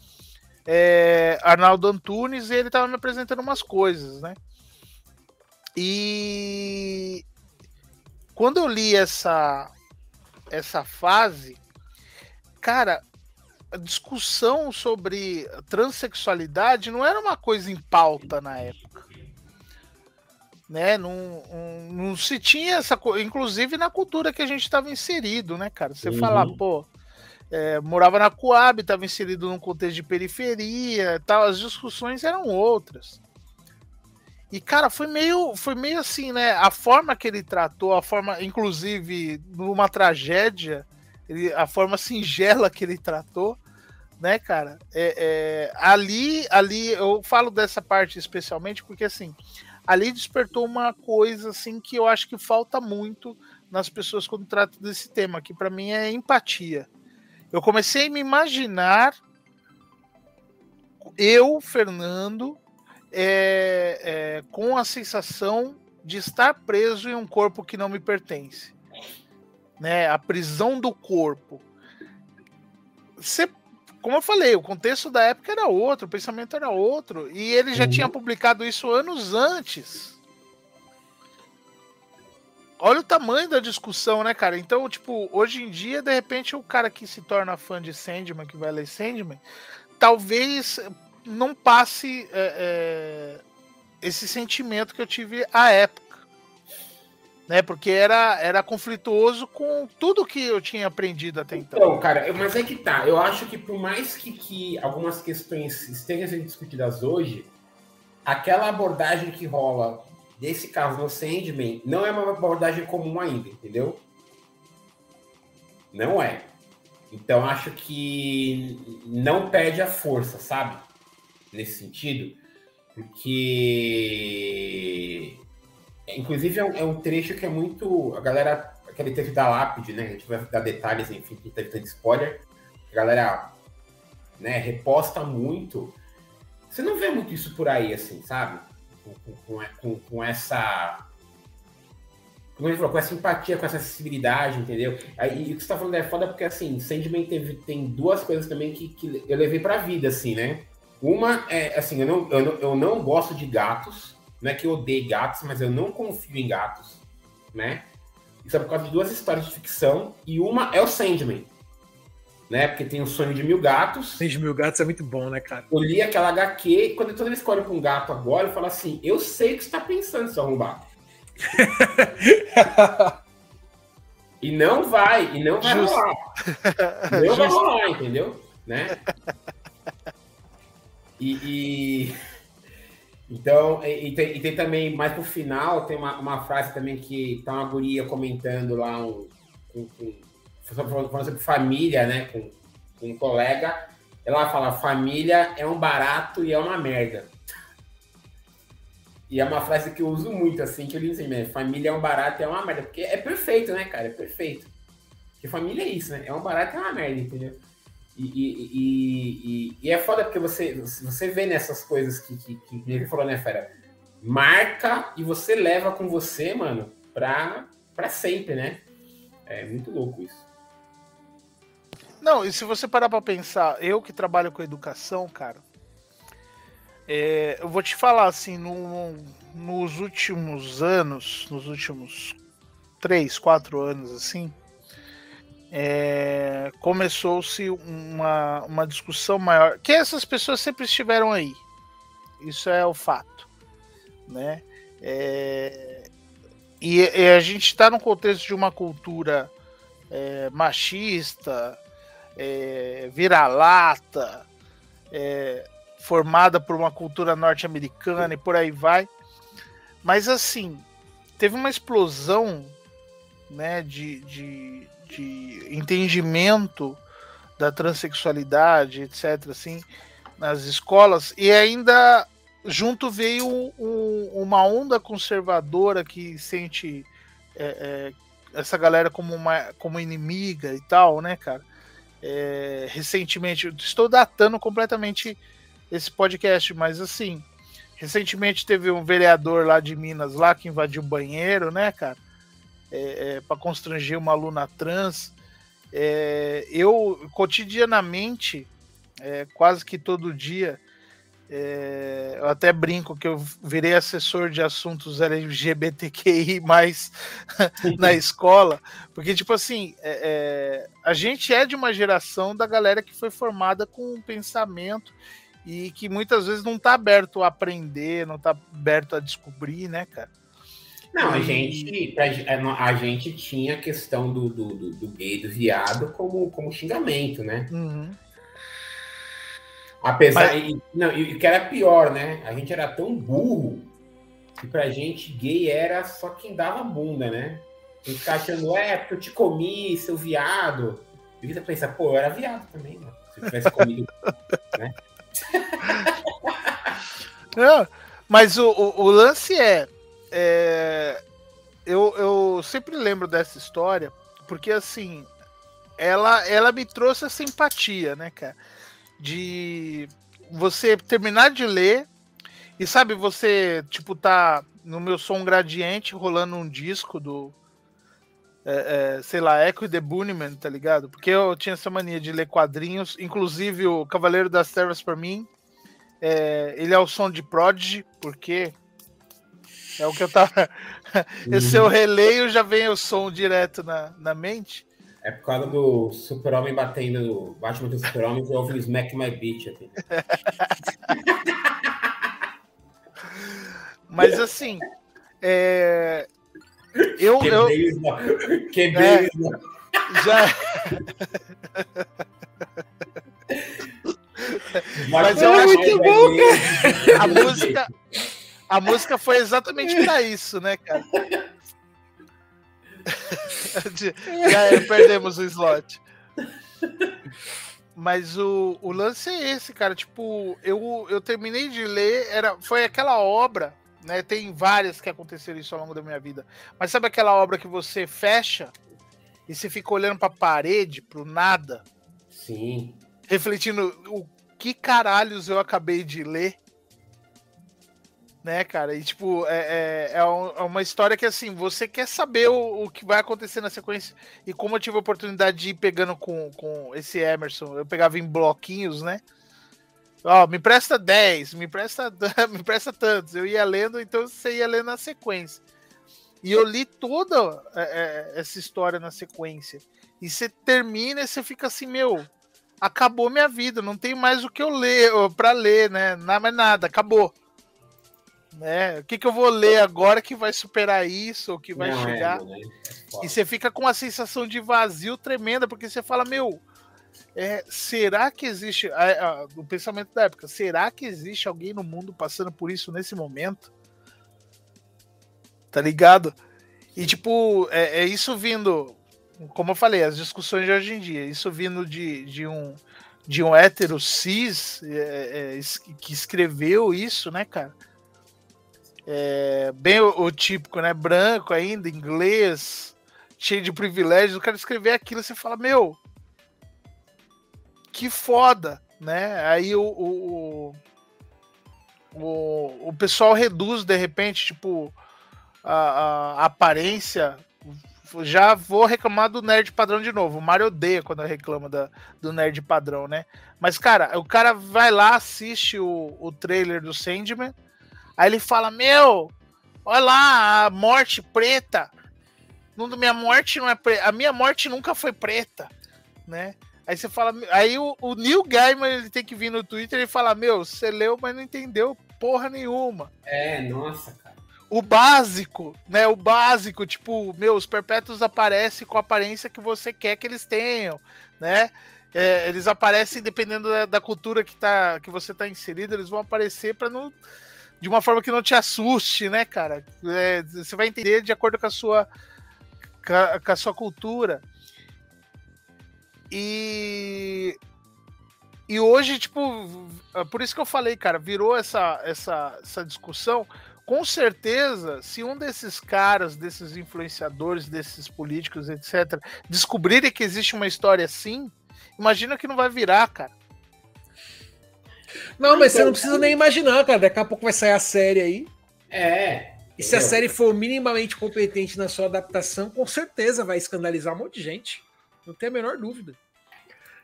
é, Arnaldo Antunes e ele tava me apresentando umas coisas, né? E quando eu li essa essa fase, cara, a discussão sobre transexualidade não era uma coisa em pauta na época. Né? Não, não, não se tinha essa coisa, inclusive na cultura que a gente estava inserido, né, cara? Você Uhum. falar, pô, é, morava na Coab, estava inserido num contexto de periferia, tal, as discussões eram outras. E cara, foi meio, foi meio assim, né? A forma que ele tratou, a forma, inclusive, numa tragédia, ele- a forma singela que ele tratou, né, cara? É, é, ali, ali, eu falo dessa parte especialmente porque assim, ali despertou uma coisa assim que eu acho que falta muito nas pessoas quando tratam desse tema, que para mim é empatia. Eu comecei a me imaginar eu, Fernando, é, é, com a sensação de estar preso em um corpo que não me pertence. Né? A prisão do corpo. Cê- como eu falei, o contexto da época era outro, o pensamento era outro, e ele já Uhum. tinha publicado isso anos antes. Olha o tamanho da discussão, né, cara? Então, tipo, hoje em dia, de repente, o cara que se torna fã de Sandman, que vai ler Sandman, talvez não passe é, é, esse sentimento que eu tive à época. Né? Porque era, era conflituoso com tudo que eu tinha aprendido até então. Então, cara, mas é que tá. Eu acho que por mais que, que algumas questões estejam sendo discutidas hoje, aquela abordagem que rola desse caso no Sandman não é uma abordagem comum ainda, entendeu? Não é. Então acho que não perde a força, sabe? Nesse sentido. Porque. Inclusive é um, é um trecho que é muito. A galera. Aquele trecho da lápide, né? A gente vai dar detalhes, enfim, que teve tanto spoiler. A galera né, reposta muito. Você não vê muito isso por aí, assim, sabe? Com, com, com, com essa. Como ele falou, com essa empatia, com essa sensibilidade, entendeu? Aí, e o que você tá falando é foda porque, assim, Sandman teve, tem duas coisas também que, que eu levei pra vida, assim, né? Uma é, assim, eu não, eu, não, eu não gosto de gatos. Não é que eu odeio gatos, mas eu não confio em gatos, né? Isso é por causa de duas histórias de ficção. E uma é o Sandman, né? Porque tem o Sonho de Mil Gatos. 6 mil gatos é muito bom, né, cara? Eu li aquela HQ e quando toda vez que eu olho pra um gato agora, eu falo assim, eu sei o que você tá pensando, seu arrombado. [LAUGHS] E não vai, e não vai Justo. rolar. [LAUGHS] Não vai rolar, entendeu? Né? E, e- então, e, e tem, e tem também, mais pro final, tem uma, uma frase também que tá uma guria comentando lá um, com, com, falando sobre família, né? Com, com um colega. Ela fala, família é um barato e é uma merda. E é uma frase que eu uso muito, assim, que eu li assim, né? Família é um barato e é uma merda. Porque é perfeito, né, cara? É perfeito. Porque família é isso, né? É um barato e é uma merda, entendeu? E, e, e, e- é foda porque você, você vê nessas coisas que, que, que, ele falou, né, Fera? Marca e você leva com você, mano, pra, pra sempre, né? É muito louco isso. Não, e se você parar pra pensar, eu que trabalho com educação, cara, é, eu vou te falar assim, num, nos últimos anos, nos últimos três, quatro anos, assim, é, começou-se uma, uma discussão maior. Que essas pessoas sempre estiveram aí. Isso é o fato. Né? É, e, e a gente está num contexto de uma cultura é, machista, é, vira-lata, é, formada por uma cultura norte-americana e por aí vai. Mas assim, teve uma explosão né, de, de, de entendimento da transexualidade, etc., assim, nas escolas, e ainda junto veio um, uma onda conservadora que sente é, é, essa galera como uma como inimiga e tal, né, cara? É, recentemente, estou datando completamente esse podcast, mas assim, recentemente teve um vereador lá de Minas lá que invadiu o banheiro, né, cara? É, é, para constranger uma aluna trans. É, eu cotidianamente, é, quase que todo dia, é, eu até brinco que eu virei assessor de assuntos LGBTQI mais [LAUGHS] na escola, porque, tipo assim, é, a gente é de uma geração da galera que foi formada com um pensamento e que muitas vezes não está aberto a aprender, não está aberto a descobrir, né, cara? Não, a gente, a, a gente tinha a questão do, do, do, do, gay, do viado, como, como xingamento, né? Uhum. Apesar. Mas... E, não, e que era pior, né? A gente era tão burro que pra gente gay era só quem dava bunda, né? A gente ficava achando, é, porque eu te comi, seu viado. E você pensa, pô, eu era viado também, mano. Se eu tivesse comido, [LAUGHS] né? [LAUGHS] Não, mas o, o, o lance é, é. eu, eu sempre lembro dessa história, porque assim, ela, ela me trouxe essa empatia, né, cara? de você terminar de ler e sabe, você tipo tá no meu som gradiente rolando um disco do é, é, sei lá, Echo the Bunnyman, tá ligado? Porque eu tinha essa mania de ler quadrinhos, inclusive o Cavaleiro das Trevas para mim, é, ele é o som de Prodigy, porque é o que eu tava. [LAUGHS] Esse eu releio já vem o som direto na, na mente. É por causa do Super-Homem batendo. Batman do Super-Homem, eu ouvi o Smack My Beat aqui. [LAUGHS] Mas assim. É... Eu. Quebrei eu... Os... Quebrei é... Já. Mas eu acho que a música, a música foi exatamente para isso, né, cara? [LAUGHS] Já perdemos o slot. Mas o, o lance é esse, cara. Tipo, eu, eu terminei de ler, era, foi aquela obra, né? Tem várias que aconteceram isso ao longo da minha vida. Mas sabe aquela obra que você fecha e você fica olhando pra parede, pro nada? Sim. Refletindo o que caralhos eu acabei de ler né, cara? E, tipo, é, é, é, é, uma história que, assim, você quer saber o, o, que vai acontecer na sequência. E como eu tive a oportunidade de ir pegando com, com esse Emerson, eu pegava em bloquinhos, né? Ó, me presta 10, me presta, [LAUGHS] me presta tantos. Eu ia lendo, então você ia lendo na sequência. E eu li toda é, é, essa história na sequência. E você termina e você fica assim, meu, acabou minha vida, não tem mais o que eu ler, para ler, né? Nada mais nada, acabou né? O que, que eu vou ler agora que vai superar isso, ou que vai não, é, chegar? É, é e você fica com uma sensação de vazio tremenda, porque você fala, meu, é, será que existe. o pensamento da época, será que existe alguém no mundo passando por isso nesse momento? Tá ligado? E tipo, é, é isso vindo. Como eu falei, as discussões de hoje em dia, isso vindo de, de um de um hétero cis é, é, que escreveu isso, né, cara? É, bem o, o, típico, né? Branco ainda, inglês, cheio de privilégios. O cara escrever aquilo você fala, meu, que foda, né? Aí o, o, o, o pessoal reduz de repente, tipo, a, a aparência. Já vou reclamar do nerd padrão de novo. O Mario odeia quando reclama da, do nerd padrão, né? Mas, cara, o cara vai lá, assiste o, o trailer do Sandman Aí ele fala: Meu, Olha lá, a morte preta. Não, minha morte não é preta. A minha morte nunca foi preta, né? Aí você fala, aí o, o Neil Gaiman ele tem que vir no Twitter e falar: Meu, você leu, mas não entendeu porra nenhuma. É, nossa, cara. O básico, né? O básico, tipo, meu, os perpétuos aparecem com a aparência que você quer que eles tenham, né? É, eles aparecem dependendo da, da, cultura que, tá, que você tá inserido, eles vão aparecer para não. De uma forma que não te assuste, né, cara? É, você vai entender de acordo com a sua, com a, sua cultura. E e hoje, tipo, por isso que eu falei, cara, virou essa, essa, essa discussão. Com certeza, se um desses caras, desses influenciadores, desses políticos, etc., descobrirem que existe uma história assim, imagina que não vai virar, cara. Não, mas você não precisa nem imaginar, cara. Daqui a pouco vai sair a série aí. É. E se a série for minimamente competente na sua adaptação, com certeza vai escandalizar um monte de gente. Não tem a menor dúvida.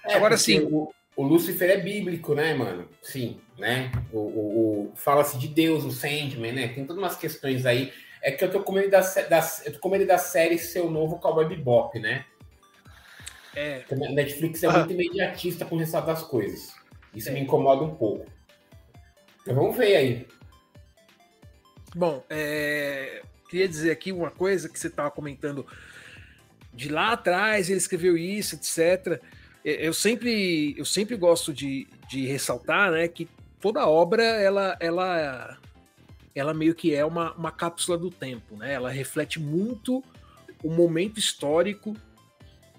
É, Agora sim. O, o Lúcifer é bíblico, né, mano? Sim, né? O, o, o Fala-se de Deus, o Sandman, né? Tem todas umas questões aí. É que eu tô com medo da, da, eu tô com medo da série ser o novo Cowboy Bebop, né? É. A Netflix é ah. muito imediatista com o resultado das coisas. Isso me incomoda um pouco. Então vamos ver aí. Bom, é... queria dizer aqui uma coisa que você estava comentando de lá atrás, ele escreveu isso, etc. É, eu sempre, eu sempre gosto de, de ressaltar né, que toda obra ela, ela, ela meio que é uma, uma cápsula do tempo, né? Ela reflete muito o momento histórico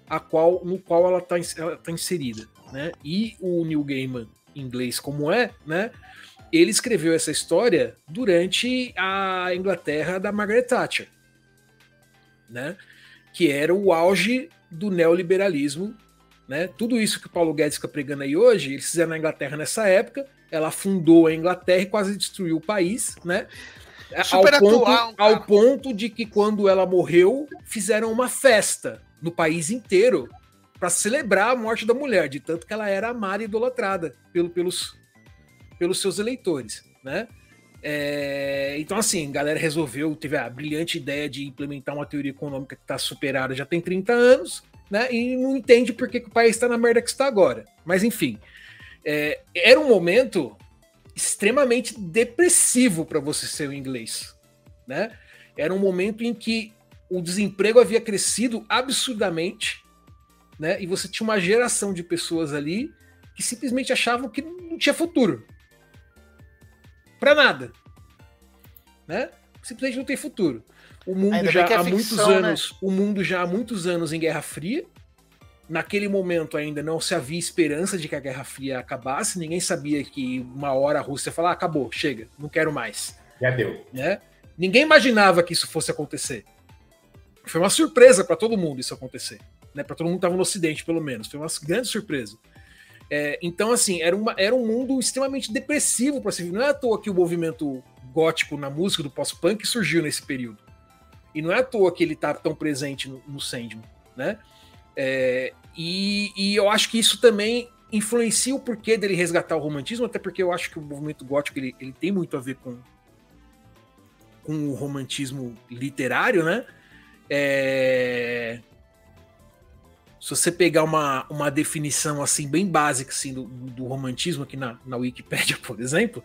a qual, no qual ela está tá inserida, né? E o Neil Gaiman, inglês como é, né? Ele escreveu essa história durante a Inglaterra da Margaret Thatcher, né? Que era o auge do neoliberalismo né? Tudo isso que o Paulo Guedes fica pregando aí hoje, eles fizeram na Inglaterra nessa época. Ela fundou a Inglaterra e quase destruiu o país, né? Super ao, ponto, atual, ao ponto de que quando ela morreu, fizeram uma festa no país inteiro para celebrar a morte da mulher, de tanto que ela era amada e idolatrada pelo, pelos, pelos seus eleitores, né? É, então, assim, a galera resolveu, teve a brilhante ideia de implementar uma teoria econômica que está superada já tem 30 anos, né? E não entende por que, que o país está na merda que está agora. Mas enfim, é, era um momento extremamente depressivo para você ser o inglês, né? Era um momento em que o desemprego havia crescido absurdamente, né? E você tinha uma geração de pessoas ali que simplesmente achavam que não tinha futuro. Para nada. Né? Simplesmente não tem futuro. O mundo já é há ficção, muitos né? anos, o mundo já há muitos anos em Guerra Fria. Naquele momento ainda não se havia esperança de que a Guerra Fria acabasse, ninguém sabia que uma hora a Rússia ia falar: ah, acabou, chega, não quero mais. Já deu. Né? Ninguém imaginava que isso fosse acontecer. Foi uma surpresa para todo mundo isso acontecer. Né? Para todo mundo que estava no Ocidente, pelo menos. Foi uma grande surpresa. É, então, assim, era, uma, era um mundo extremamente depressivo para se ver. Não é à toa que o movimento gótico na música do pós-punk surgiu nesse período. E não é à toa que ele tá tão presente no, no Sandman, né? É, e, e, eu acho que isso também influencia o porquê dele resgatar o romantismo, até porque eu acho que o movimento gótico ele, ele tem muito a ver com, com o romantismo literário, né? É, se você pegar uma, uma definição assim bem básica assim, do, do romantismo aqui na, na Wikipédia, por exemplo,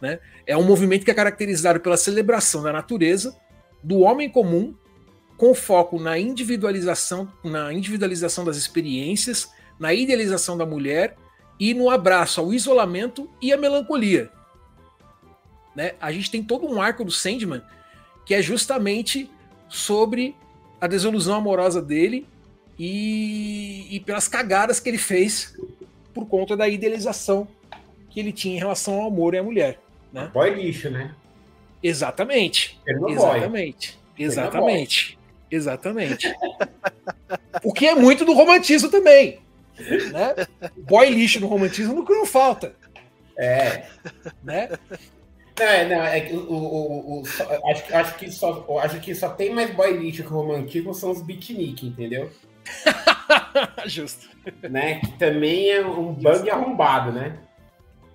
né, é um movimento que é caracterizado pela celebração da natureza, do homem comum com foco na individualização, na individualização das experiências, na idealização da mulher e no abraço ao isolamento e à melancolia. Né? A gente tem todo um arco do Sandman que é justamente sobre a desilusão amorosa dele e, e pelas cagadas que ele fez por conta da idealização que ele tinha em relação ao amor e à mulher. Né? Boy lixo, né? Exatamente. Exatamente. Exatamente. Exatamente. [LAUGHS] o que é muito do romantismo também. Né? Boy lixo no romantismo no que não falta. É. Né? Não, é, não, é que o, o, o, acho, acho, que só, acho que só tem mais boy lixo que romantismo são os beatnik, entendeu? [LAUGHS] Justo. Né? Que também é um bug Justo. arrombado, né?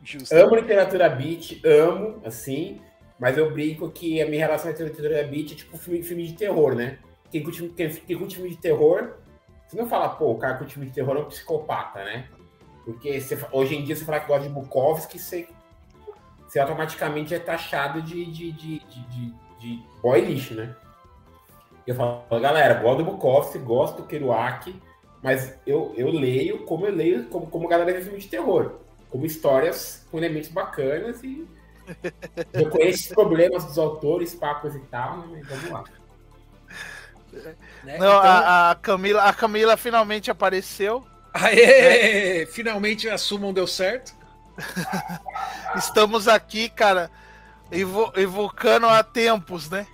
Justo. Amo literatura beat, amo, assim, Mas eu brinco que a minha relação com a literatura beat é tipo filme, filme de terror, né? Quem curte, quem, quem curte filme de terror, você não fala, pô, o cara curte filme de terror é um psicopata, né? Porque você, hoje em dia, você falar que gosta de Bukowski, você, você automaticamente é taxado de, de, de, de, de, de boy lixo, né? Eu falo, galera, gosto do Bukowski, gosto do Kerouac, mas eu, eu leio como eu leio, como, como galera vê filme de terror. Como histórias com elementos bacanas e [LAUGHS] eu conheço os problemas dos autores, papos e tal, né? Mas vamos lá. né? Não, Então- a, a Camila, a Camila finalmente apareceu. Aê! Finalmente a Summon deu certo. [LAUGHS] Estamos aqui, cara, evo- evocando há tempos, né?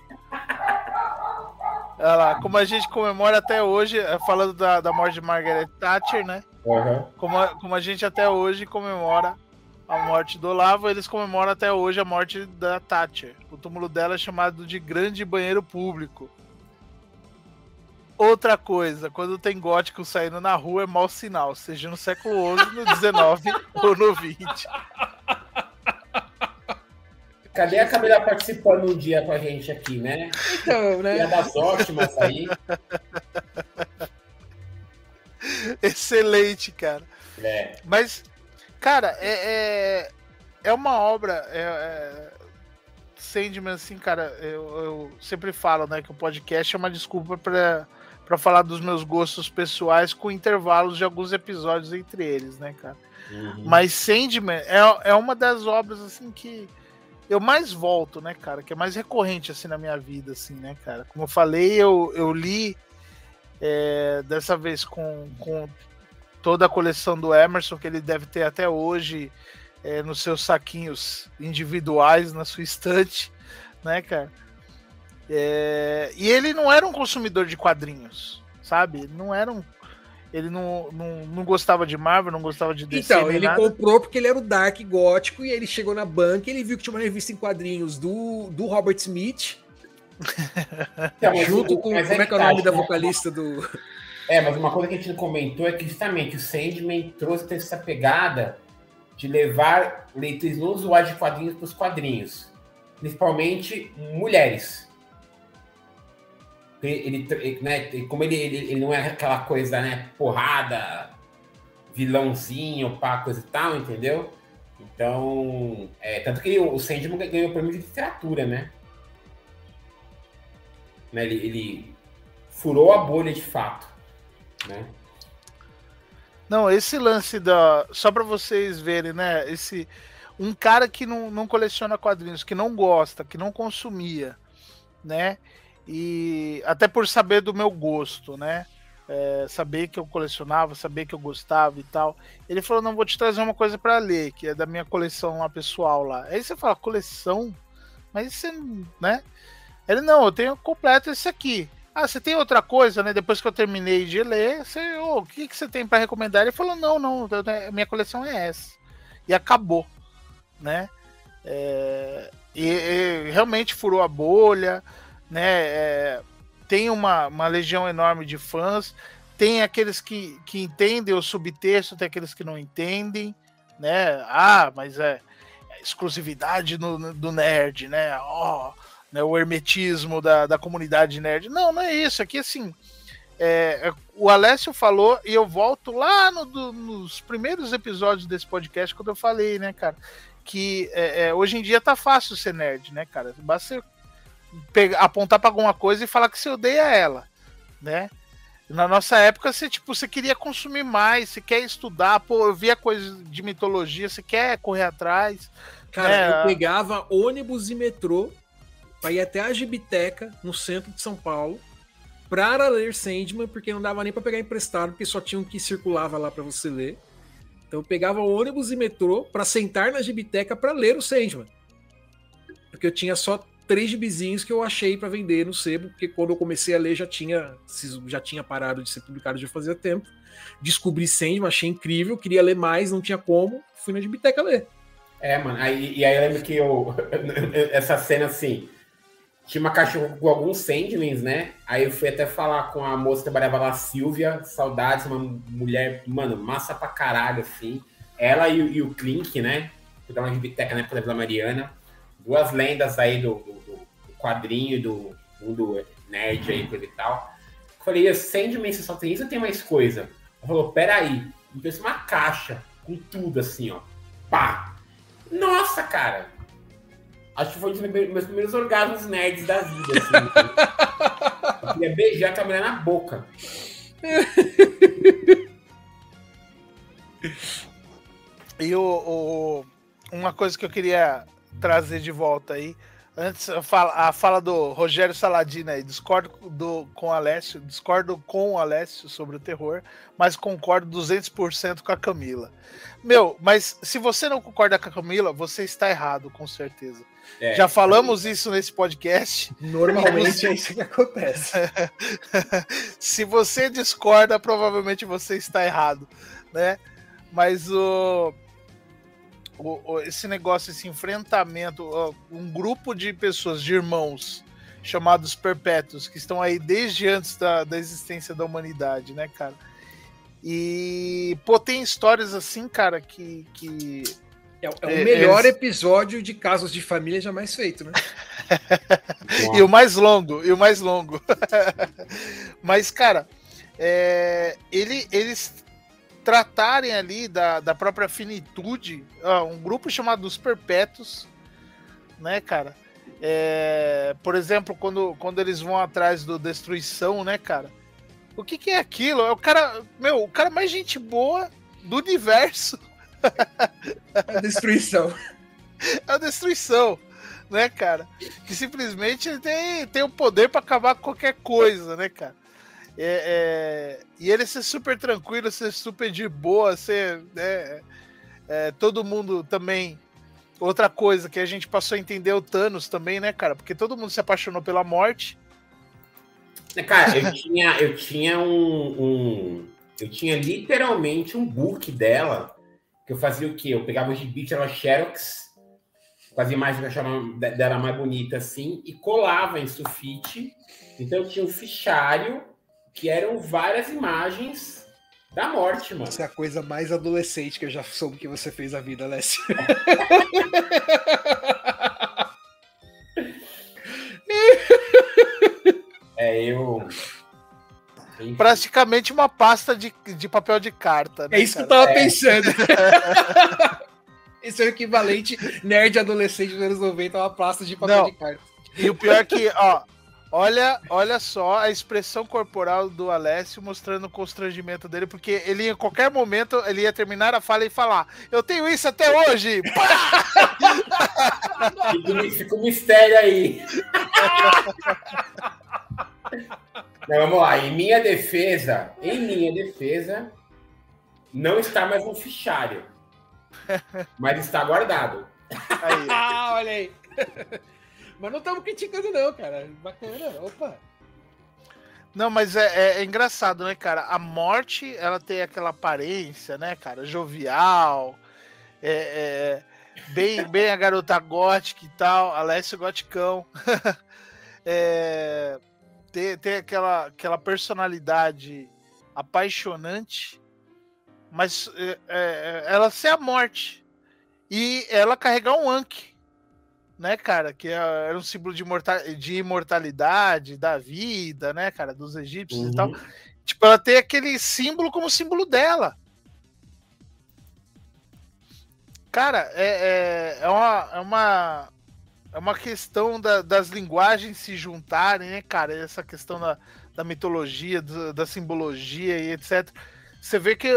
Olha lá, como a gente comemora até hoje, eh, falando da, da morte de Margaret Thatcher, né? Aham. Como a, como a gente até hoje comemora a morte do Olavo, eles comemoram até hoje a morte da Thatcher. O túmulo dela é chamado de Grande Banheiro Público. Outra coisa, quando tem gótico saindo na rua é mau sinal, seja no século XI, no XIX [LAUGHS] ou no XX. Cadê a Camila participando um dia com a gente aqui, né? Então, né? Piadas ótimas aí. Excelente, cara. É. Mas, cara, é, é, é uma obra. É, é, Sandman, assim, cara, eu, eu sempre falo, né, que o podcast é uma desculpa pra, pra falar dos meus gostos pessoais com intervalos de alguns episódios entre eles, né, cara? Uhum. Mas Sandman é, é uma das obras, assim, que eu mais volto, né, cara? Que é mais recorrente, assim, na minha vida, assim, né, cara? Como eu falei, eu, eu li é, dessa vez com, com toda a coleção do Emerson, que ele deve ter até hoje é, nos seus saquinhos individuais, na sua estante, [LAUGHS] né, cara? É, e ele não era um consumidor de quadrinhos, sabe? Ele não era um. Ele não, não, não gostava de Marvel, não gostava de DC. Então, nem ele nada. comprou porque ele era o Dark Gótico e ele chegou na banca e ele viu que tinha uma revista em quadrinhos do, do Robert Smith, [LAUGHS] Então, junto com. mas Como é que é o tá, nome da né? vocalista do. É, mas uma coisa que a gente não comentou é que justamente o Sandman trouxe essa pegada de levar leitores não usuários de quadrinhos para os quadrinhos. Principalmente mulheres. Ele, né, como ele, ele, ele não é aquela coisa, né, porrada, vilãozinho, pá, coisa e tal, entendeu? Então, é, tanto que o Sandman ganhou o prêmio de literatura, né? Né, Ele, ele furou a bolha de fato, né? Não, esse lance da. Só pra vocês verem, né? Esse. Um cara que não, não coleciona quadrinhos, que não gosta, que não consumia, né? E até por saber do meu gosto, né? É, saber que eu colecionava, saber que eu gostava e tal. Ele falou: não, vou te trazer uma coisa pra ler, que é da minha coleção lá pessoal lá. Aí você fala, coleção? Mas você, não- né? Ele, não, eu tenho completo esse aqui. Ah, você tem outra coisa, né? Depois que eu terminei de ler, você, ô, o que, que você tem para recomendar? Ele falou, não, não, minha coleção é essa. E acabou, né? É, e, e realmente furou a bolha, né? É, tem uma, uma legião enorme de fãs, tem aqueles que, que entendem o subtexto, tem aqueles que não entendem, né? Ah, mas é, é exclusividade no- do nerd, né? Ó, né, o hermetismo da, da comunidade nerd. Não, não é isso. Aqui, assim, é, é, o Alessio falou, e eu volto lá no- do- nos primeiros episódios desse podcast, quando eu falei, né, cara, que é, é, hoje em dia tá fácil ser nerd, né, cara? Basta pegar, apontar pra alguma coisa e falar que você odeia ela, né? Na nossa época, você, tipo, você queria consumir mais, você quer estudar, pô, eu via coisas de mitologia, você quer correr atrás. Cara, É. eu pegava ônibus e metrô pra ir até a Gibiteca, no centro de São Paulo, para ler Sandman, porque não dava nem pra pegar emprestado, porque só tinha um que circulava lá pra você ler. Então eu pegava ônibus e metrô pra sentar na Gibiteca pra ler o Sandman. Porque eu tinha só três gibizinhos que eu achei pra vender no sebo, porque quando eu comecei a ler já tinha, já tinha parado de ser publicado já fazia tempo. Descobri Sandman, achei incrível, queria ler mais, não tinha como, fui na Gibiteca ler. É, mano. Aí, e aí eu lembro que eu. [LAUGHS] Essa cena assim. Tinha uma cachorra com alguns Sandmans, né? Aí eu fui até falar com a moça que trabalhava lá, Silvia. Saudades, uma mulher, mano, massa pra caralho, assim. Ela e, e o Clink, né? Que tava na biblioteca, né? Pela Vila Mariana. duas lendas aí do, do quadrinho, do mundo nerd aí, coisa e tal. Eu falei, Sandman, você só tem isso ou tem mais coisa? Ela falou, peraí, me fez uma caixa com tudo assim, ó. Pá! Nossa, cara! Acho que foi um dos meus primeiros orgasmos nerds da vida, assim. eu queria beijar a mulher na boca. E o, o- uma coisa que eu queria trazer de volta aí, antes a fala, a fala do Rogério Saladino aí, discordo do, com o Alessio, discordo com o Alessio sobre o terror, mas concordo 200% com a Camila. Meu, mas se você não concorda com a Camila, você está errado, com certeza. É, Já falamos isso nesse podcast. Normalmente [LAUGHS] é isso que acontece. [LAUGHS] se você discorda, provavelmente você está errado, né? Mas o, o- o- esse negócio, esse enfrentamento, ó, um grupo de pessoas, de irmãos, chamados perpétuos, que estão aí desde antes da, da existência da humanidade, né, cara? E, pô, tem histórias assim, cara, que. que É, é o É, melhor é- episódio de casos de família jamais feito, né? [LAUGHS] E o mais longo, e o mais longo. [LAUGHS] Mas, cara, é, ele, eles tratarem ali da, da própria finitude, ó, um grupo chamado Os Perpétuos, né, cara? É, por exemplo, quando, quando eles vão atrás do Destruição, né, cara? O que, que é aquilo? É o cara, meu, o cara mais gente boa do universo A destruição. é [LAUGHS] a destruição, né, cara? Que simplesmente ele tem, tem o poder pra acabar com qualquer coisa, né, cara? É, é, e ele ser super tranquilo, ser super de boa, ser. né, é, todo mundo também. Outra coisa que a gente passou a entender o Thanos também, né, cara? Porque todo mundo se apaixonou pela morte. Cara, eu tinha, eu tinha um, um- Eu tinha literalmente um book dela. Que eu fazia o quê? Eu pegava o gibi, tirava Xerox, fazia mais que eu achava de- dela mais bonita assim, e colava em sulfite. Então eu tinha um fichário que eram várias imagens da morte, mano. Essa é a coisa mais adolescente que eu já soube que você fez na vida, Alessio. [LAUGHS] É, eu. Enfim. Praticamente uma pasta de, de papel de carta. Né, É isso que eu cara? tava pensando. [LAUGHS] [LAUGHS] Esse é o equivalente nerd adolescente dos anos 90 a uma pasta de papel Não. de carta. E o pior é que, ó, olha, olha só a expressão corporal do Alessio mostrando o constrangimento dele, porque ele em qualquer momento ele ia terminar a fala e falar: Eu tenho isso até hoje! [LAUGHS] Fica, um- um mistério aí. [LAUGHS] Mas vamos lá, em minha defesa, em minha defesa, não está mais no fichário. [LAUGHS] Mas está guardado. Aí. Ah, olha aí. Mas não estamos criticando, não, cara. Bacana. Opa. Não, mas é, é- é engraçado, né, cara? A morte, ela tem aquela aparência, né, cara? Jovial, é, é, bem, bem a garota gótica e tal, Alessio Goticão. [LAUGHS] É, tem, tem aquela, aquela personalidade apaixonante, mas é, é, ela ser a morte. E ela carregar um Anki, né, cara? Que é- era um símbolo de, de imortalidade, da vida, né, cara? Dos egípcios e tal. Uhum. Tipo, ela tem aquele símbolo como símbolo dela. Cara, é, é, é, uma, é, uma, é uma questão da- das linguagens se juntarem, né, cara? Essa questão da, da mitologia, do- da simbologia e etc. Você vê que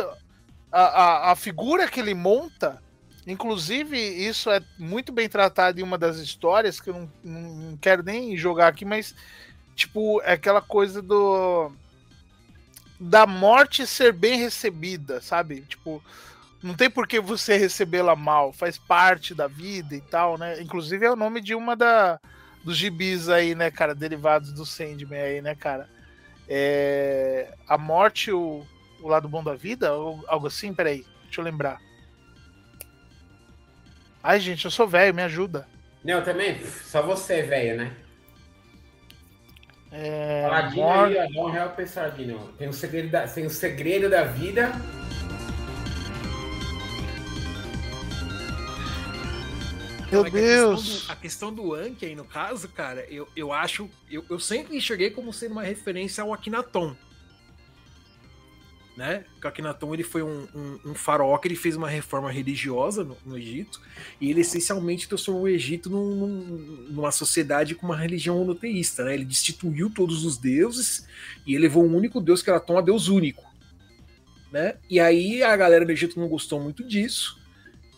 a, a, a figura que ele monta, inclusive isso é muito bem tratado em uma das histórias, que eu não, não, quero nem jogar aqui, mas, tipo, é aquela coisa do da morte ser bem recebida, sabe? Tipo, não tem por que você recebê-la mal, faz parte da vida e tal, né? Inclusive é o nome de uma da, dos gibis aí, né, cara, derivados do Sandman aí, né, cara? É, a morte, o, o lado bom da vida, ou algo assim, peraí, deixa eu lembrar. Ai, gente, eu sou velho, me ajuda. Não, também, só você, velho, né? É, Saladino mor- aí, ó, dá um real pra esse. Tem o segredo da, tem o segredo da vida. Meu é que a questão Deus. do- A questão do Anki aí, no caso, cara, eu, eu acho. Eu, eu sempre enxerguei como sendo uma referência ao Akhenaton. Né? Akhenaton ele foi um, um, um faraó que ele fez uma reforma religiosa no, no Egito. E ele essencialmente transformou o Egito num- num- numa sociedade com uma religião monoteísta. Né? Ele destituiu todos os deuses e elevou um único deus, que era Tom, a Deus único. Né? E aí a galera do Egito não gostou muito disso.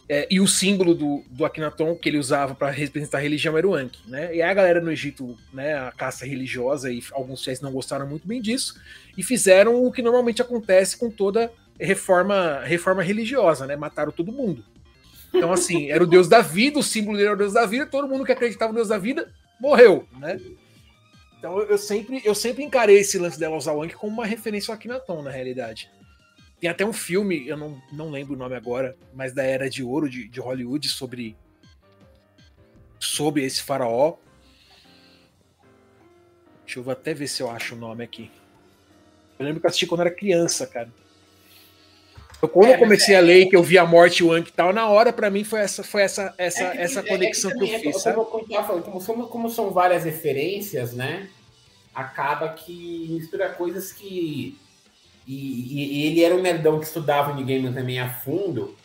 É, e o símbolo do, do Akhenaton que ele usava para representar a religião era o Anki, né? E a galera no Egito, né, a caça religiosa e alguns fiéis não gostaram muito bem disso e fizeram o que normalmente acontece com toda reforma reforma religiosa, né? Mataram todo mundo. Então assim, era o deus da vida, o símbolo dele era o deus da vida, todo mundo que acreditava no deus da vida morreu, né? Então eu sempre eu sempre encarei esse lance dela usar o Anki como uma referência ao Akhenaton na realidade. Tem até um filme, eu não, não lembro o nome agora, mas da Era de Ouro de, de Hollywood sobre sobre esse faraó. Deixa eu até ver se eu acho o nome aqui. Eu lembro que eu assisti quando era criança, cara. Eu, quando É, eu comecei a ler que eu vi a morte o Anki e tal, na hora pra mim foi essa foi essa essa É que- essa é- é conexão que eu fiz, é, sabe? Como, como, eu tava falando, como, são, como são várias referências, né? Acaba que mistura coisas que. E, e- ele era um nerdão que estudava o game também a fundo.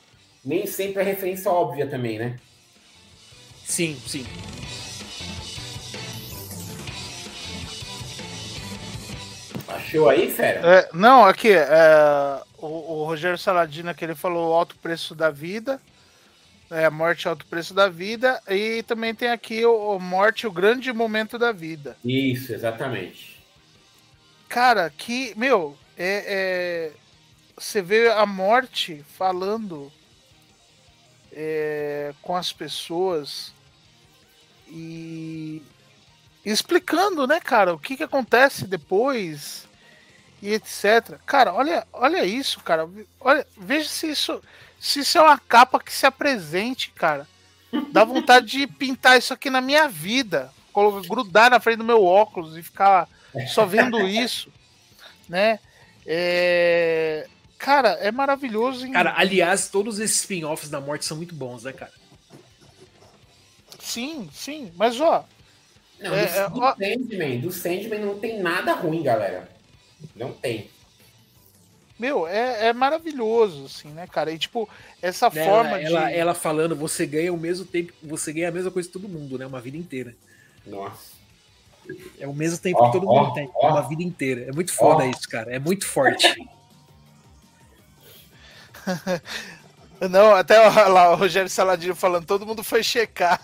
Nem sempre é referência óbvia também, né? Sim, sim. Achou aí, fera? É, não, aqui, é, o, o Rogério Saladino que ele falou alto preço da vida, é, a morte alto preço da vida, e também tem aqui o, o morte, o grande momento da vida. Isso, exatamente. Cara, que, meu, é, é, você vê a morte falando é, com as pessoas e explicando, né, cara, o que, que acontece depois e etc. Cara, olha, olha isso, cara. Olha, veja se isso, se isso é uma capa que se apresente, cara. Dá vontade de pintar isso aqui na minha vida, colo- grudar na frente do meu óculos e ficar só vendo isso, né? É, Cara, é maravilhoso. Em... Cara, aliás, todos esses spin-offs da morte são muito bons, né, cara? Sim, sim. Mas ó, Não, É, do, é, do ó- Sandman, do Sandman não tem nada ruim, galera. Não tem. meu, é, é maravilhoso, assim, né, cara? E tipo, essa Né, forma ela, de. ela falando, você ganha o mesmo tempo, você ganha a mesma coisa que todo mundo, né? Uma vida inteira. Nossa. É o mesmo tempo Ó, que todo ó, mundo tem, ó. uma vida inteira. É muito foda isso, cara. É muito forte. [LAUGHS] Não, até lá o Rogério Saladino falando, todo mundo foi checar.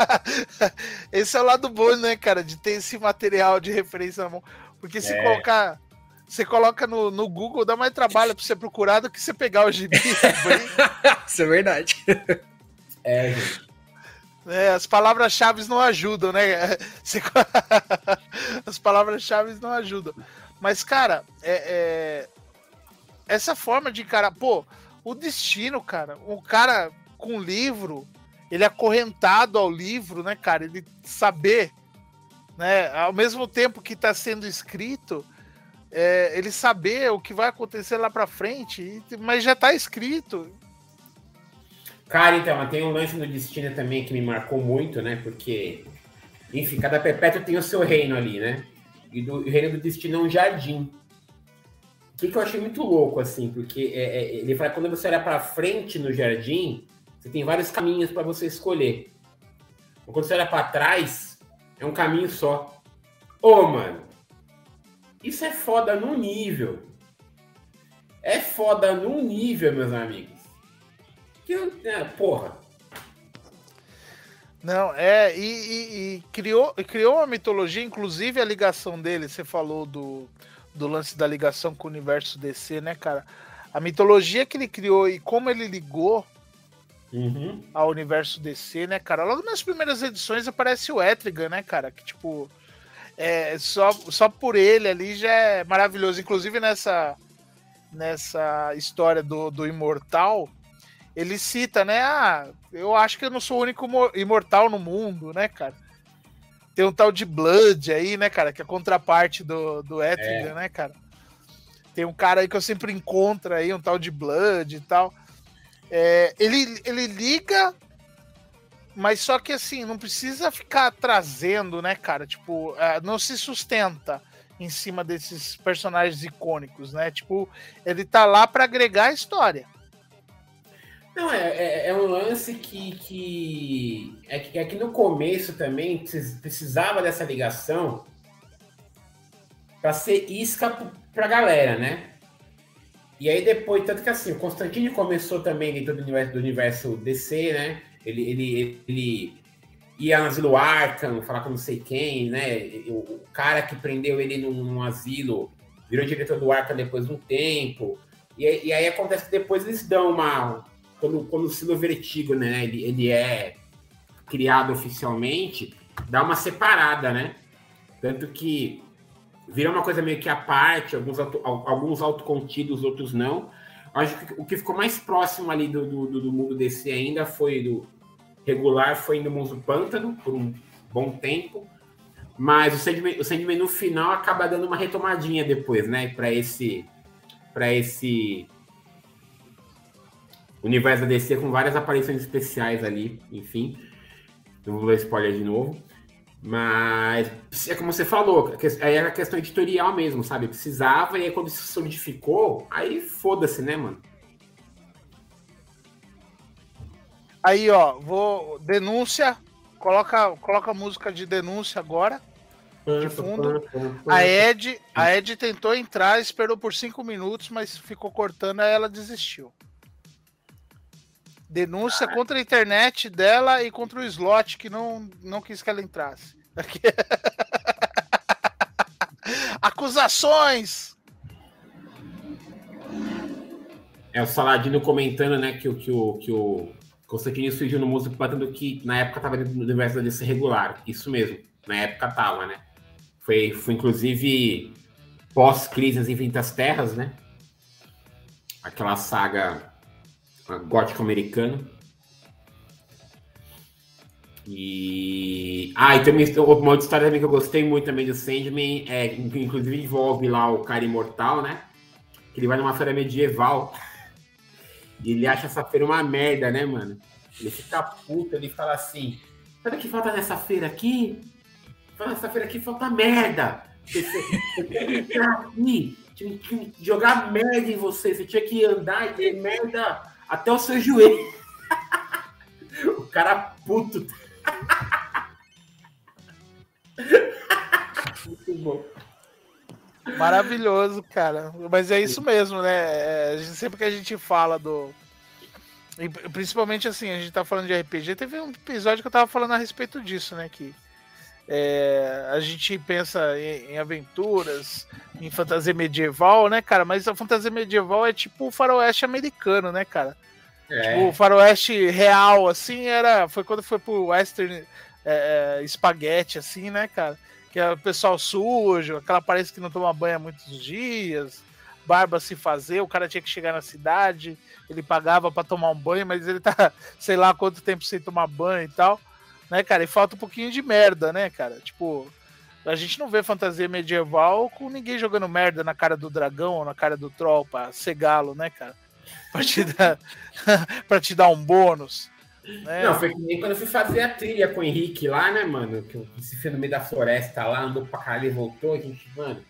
[LAUGHS] Esse é o lado bom, né, cara, de ter esse material de referência na mão. Porque se É. colocar. Você coloca no, no Google, dá mais trabalho pra você procurar do que você pegar o gibi. [LAUGHS] isso é verdade. É, gente. É, as palavras-chave não ajudam, né? [LAUGHS] [LAUGHS] As palavras-chave não ajudam. Mas, cara, é, é- essa forma de encarar. Pô, o destino, cara. O cara com livro, ele é acorrentado ao livro, né, cara? Ele saber, né? Ao mesmo tempo que está sendo escrito, é, ele saber o que vai acontecer lá pra frente, mas já tá escrito. Cara, então, tem um lance no Destino também que me marcou muito, né? Porque, enfim, cada perpétuo tem o seu reino ali, né? E do, o reino do Destino é um jardim. O que, que eu achei muito louco, assim, porque é, é, ele fala que quando você olha pra frente no jardim, você tem vários caminhos para você escolher. Mas quando você olha pra trás, é um caminho só. Ô, mano, isso é foda num nível. É foda num nível, meus amigos. Que é, porra. Não, é, e, e- e criou, criou uma mitologia, inclusive a ligação dele, você falou do, do lance da ligação com o universo DC, né, cara? A mitologia que ele criou e como ele ligou Uhum. ao universo DC, né, cara? Logo nas primeiras edições aparece o Etrigan, né, cara? Que, tipo, é, só, só por ele ali já é maravilhoso. Inclusive nessa, nessa história do, do Imortal, ele cita, né? Ah, eu acho que eu não sou o único mo- imortal no mundo, né, cara? Tem um tal de Blood aí, né, cara? Que é a contraparte do, do Etrigan, né, cara? Tem um cara aí que eu sempre encontro aí, um tal de Blood e tal. É, ele, ele liga Mas só que assim, não precisa ficar trazendo, né, cara? Tipo, é, não se sustenta em cima desses personagens icônicos, né? Tipo, ele tá lá para agregar a história. Não, é, é, é um lance que, que, é que. É que no começo também precis- precisava dessa ligação para ser isca p- pra galera, né? E aí depois, tanto que assim, o Constantine começou também dentro do universo, do universo DC, né? Ele, ele, ele ia no asilo Arkham, falar com não sei quem, né? O, cara que prendeu ele num, num asilo virou diretor do Arkham depois de um tempo. E, e aí acontece que depois eles dão uma. Quando, quando o Silo Vertigo, né? Ele, ele é criado oficialmente, dá uma separada, né? Tanto que vira uma coisa meio que à parte, alguns, auto, al- alguns autocontidos, outros não. Acho que o que ficou mais próximo ali do, do, do- do mundo DC ainda foi do regular, foi no Mundo Pântano, por um bom tempo. Mas o Sandman, o Sandman no final acaba dando uma retomadinha depois, né? Para esse, para esse universo da DC com várias aparições especiais ali, enfim. Não vou dar spoiler de novo. Mas é como você falou, aí era questão editorial mesmo, sabe? Precisava, e aí quando isso solidificou, aí foda-se, né, mano? Aí, ó, vou. Denúncia. Coloca, coloca a música de denúncia agora. De fundo. A Ed, a Ed tentou entrar, esperou por cinco minutos, mas ficou cortando, aí ela desistiu. Denúncia contra a internet dela e contra o slot que não, não quis que ela entrasse. [LAUGHS] Acusações! É o Saladino comentando, né, que, que, o, que o Constantino surgiu no Músico Pântano que na época tava dentro do universo da DC regular. Isso mesmo, na época tava, né? Foi, foi inclusive pós-crise nas Infinitas Terras, né? Aquela saga ah, gótico-americana. E. Ah, e também uma outra história também que eu gostei muito também do Sandman, é, que inclusive envolve lá o cara imortal, né? Que ele vai numa feira medieval [LAUGHS] e ele acha essa feira uma merda, né, mano? Ele fica puto, ele fala assim: sabe o que falta nessa feira aqui? Fala, Nessa feira aqui falta merda. Você, [LAUGHS] tinha que jogar merda em você, você tinha que andar e ter merda até o seu joelho. o cara puto. Muito bom. Maravilhoso, cara. Mas é isso mesmo, né? É, sempre que a gente fala do. e Principalmente assim, a gente tá falando de RPG. Teve um episódio que eu tava falando a respeito disso, né? Que é, a gente pensa em, em aventuras, em fantasia medieval, né, cara? Mas a fantasia medieval é tipo o faroeste americano, né, cara? É, Tipo, o faroeste real, assim, era. Foi quando foi pro western é, é, espaguete, assim, né, cara? Que é o pessoal sujo, aquela parece que não toma banho há muitos dias, barba se fazer, o cara tinha que chegar na cidade, ele pagava pra tomar um banho, mas ele tá, [LAUGHS] sei lá quanto tempo sem tomar banho e tal, né, cara? E falta um pouquinho de merda, né, cara? Tipo, a gente não vê fantasia medieval com ninguém jogando merda na cara do dragão ou na cara do troll pra cegá-lo, né, cara? [LAUGHS] Pra te dar, [LAUGHS] pra te dar um bônus. Né? Não, foi que nem quando eu fui fazer a trilha com o Henrique lá, né, mano? Que se fez no meio da floresta lá, andou pra caralho e voltou. A gente, mano,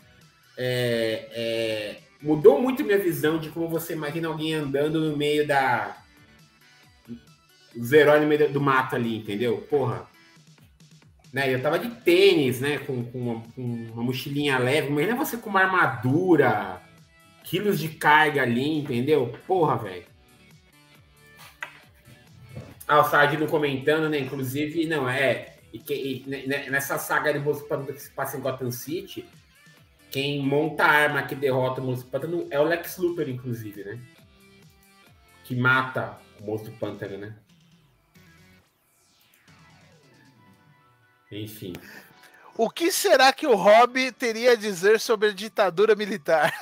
é, é, mudou muito minha visão de como você imagina alguém andando no meio da. Heróis no meio do mato ali, entendeu? Porra. Né, eu tava de tênis, né? Com, com, uma, com uma mochilinha leve. Imagina você com uma armadura, quilos de carga ali, entendeu? Porra, velho. Ah, o Sardino comentando, né? Inclusive, não, é. E, que, e ne- nessa saga de Pântano que se passa em Gotham City, quem monta a arma que derrota o Moço Pântano é o Lex Luthor, inclusive, né? Que mata o Moço Pântano, né? Enfim. O que será que o Hobby teria a dizer sobre a ditadura militar?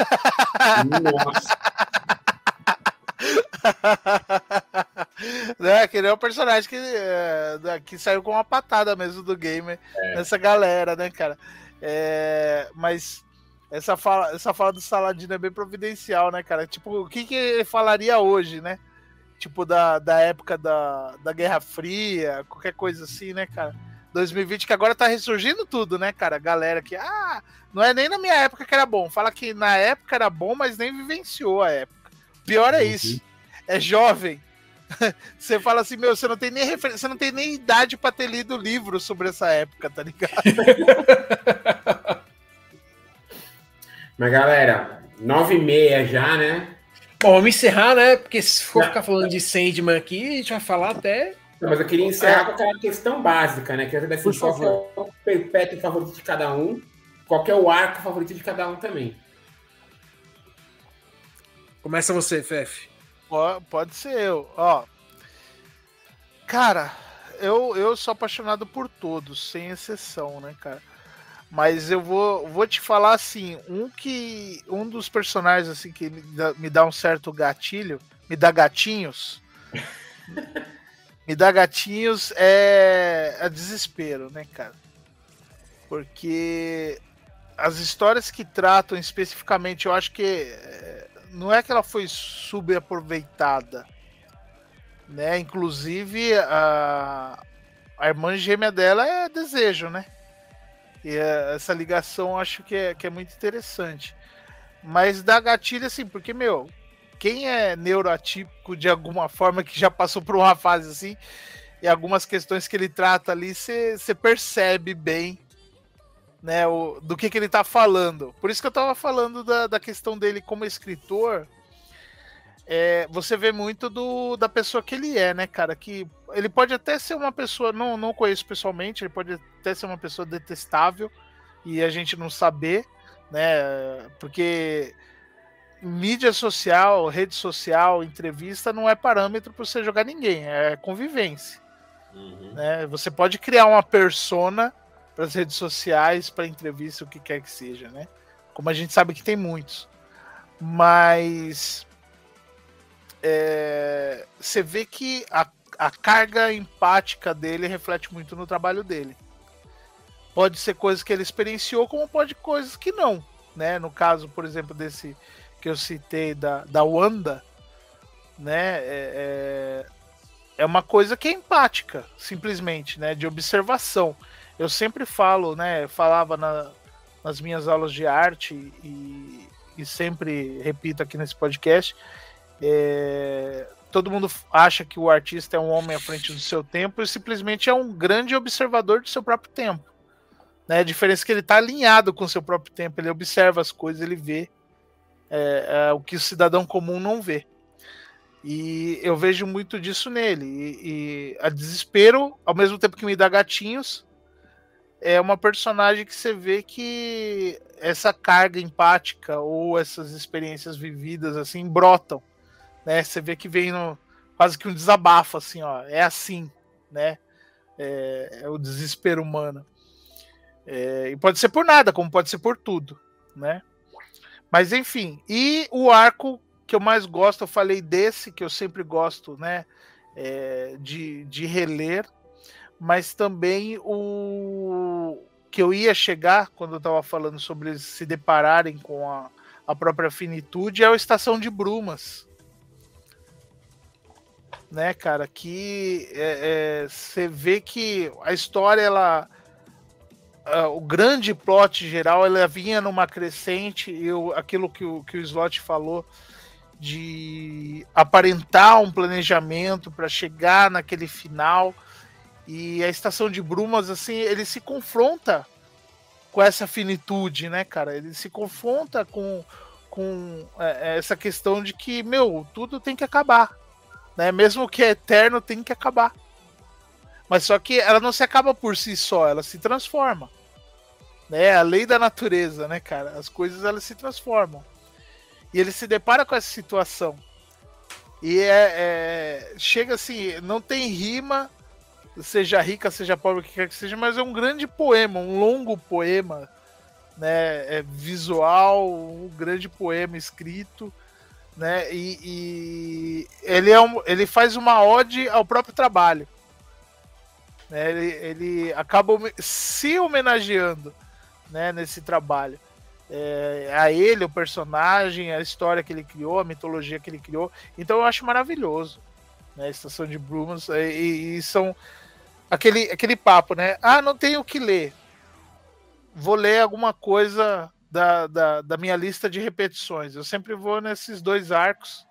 Nossa. [LAUGHS] né? Que ele é um personagem que, é, que saiu com uma patada mesmo do gamer nessa galera, né, cara? É, mas essa fala, essa fala do Saladino é bem providencial, né, cara? Tipo, o que, que ele falaria hoje, né? tipo da, da época da, da Guerra Fria, qualquer coisa assim, né, cara? 2020 que agora tá ressurgindo tudo, né, cara? Galera que, ah, não é nem na minha época que era bom. Fala que na época era bom, mas nem vivenciou a época. Pior é isso. É jovem. [LAUGHS] Você fala assim, meu, você não tem nem referência, você não tem nem idade pra ter lido livro sobre essa época, tá ligado? [LAUGHS] Mas galera, nove e meia já, né? Bom, vamos encerrar, né? Porque se for ficar falando de Sandman aqui, a gente vai falar até. Não, mas eu queria encerrar com aquela questão básica, né? Que é Por assim, qual é o perpétuo favorito de cada um, qual é o arco favorito de cada um também. Começa você, Fefe. Pode ser eu, ó. Cara, eu, eu sou apaixonado por todos, sem exceção, né, cara? Mas eu vou, vou te falar assim, um que um dos personagens assim que me dá, me dá um certo gatilho, me dá gatinhos. [LAUGHS] me dá gatinhos é, é desespero, né, cara? Porque as histórias que tratam especificamente, eu acho que é, não é que ela foi subaproveitada, né? Inclusive a, a irmã gêmea dela é desejo, né? E é, essa ligação acho que é, que é muito interessante. Mas dá gatilho assim, porque, meu, quem é neuroatípico de alguma forma, que já passou por uma fase assim, e algumas questões que ele trata ali, você percebe bem né, o, do que, que ele tá falando. Por isso que eu tava falando da, da questão dele como escritor. É, você vê muito do, da pessoa que ele é, né, cara? Que ele pode até ser uma pessoa, não, não conheço pessoalmente, ele pode até ser uma pessoa detestável e a gente não saber, né? Porque mídia social, rede social, entrevista não é parâmetro para você jogar ninguém, é convivência. Né? Você pode criar uma persona para as redes sociais, para entrevista, o que quer que seja, né? Como a gente sabe que tem muitos. Mas é, você vê que a, a carga empática dele reflete muito no trabalho dele. Pode ser coisas que ele experienciou, como pode coisas que não. Né? No caso, por exemplo, desse que eu citei da, da Wanda, né? É, é, é uma coisa que é empática, simplesmente, né? De observação. Eu sempre falo, né? Falava na, nas minhas aulas de arte e, e sempre repito aqui nesse podcast. É, todo mundo acha que o artista é um homem à frente do seu tempo e simplesmente é um grande observador do seu próprio tempo. Né? A diferença é que ele está alinhado com o seu próprio tempo, ele observa as coisas, ele vê é, é, o que o cidadão comum não vê. E eu vejo muito disso nele. E, e a desespero, ao mesmo tempo que me dá gatinhos, é uma personagem que você vê que essa carga empática ou essas experiências vividas assim brotam, né? Você vê que vem no, quase que um desabafo assim, ó, é assim, né? É, é o desespero humano. É, e pode ser por nada, como pode ser por tudo, né? Mas enfim, e o arco que eu mais gosto, eu falei desse que eu sempre gosto, né? É, de, de reler, mas também o que eu ia chegar quando eu estava falando sobre eles se depararem com a, a própria finitude é a Estação de Brumas. Né, cara, que você é, é, vê que a história, ela. O grande plot geral, ela vinha numa crescente, eu, aquilo que o, que o Slot falou, de aparentar um planejamento para chegar naquele final e a estação de Brumas, assim, ele se confronta com essa finitude, né, cara? Ele se confronta com, com é, é, essa questão de que, meu, tudo tem que acabar. Né? Mesmo que é eterno, tem que acabar. Mas só que ela não se acaba por si só, ela se transforma. Né? A lei da natureza, né, cara? As coisas elas se transformam. E ele se depara com essa situação. E é, é, chega assim, não tem rima, seja rica, seja pobre, o que quer que seja, mas é um grande poema, um longo poema, né? É visual, um grande poema escrito, né? E, e ele, é um, ele faz uma ode ao próprio trabalho. Né? Ele, ele acaba se homenageando né, nesse trabalho. É, a ele, o personagem, a história que ele criou, a mitologia que ele criou. Então eu acho maravilhoso. né? Estação de Brumas, e, e- e são aquele, aquele papo, né? Ah, não tenho o que ler. Vou ler alguma coisa da, da, da minha lista de repetições. Eu sempre vou nesses dois arcos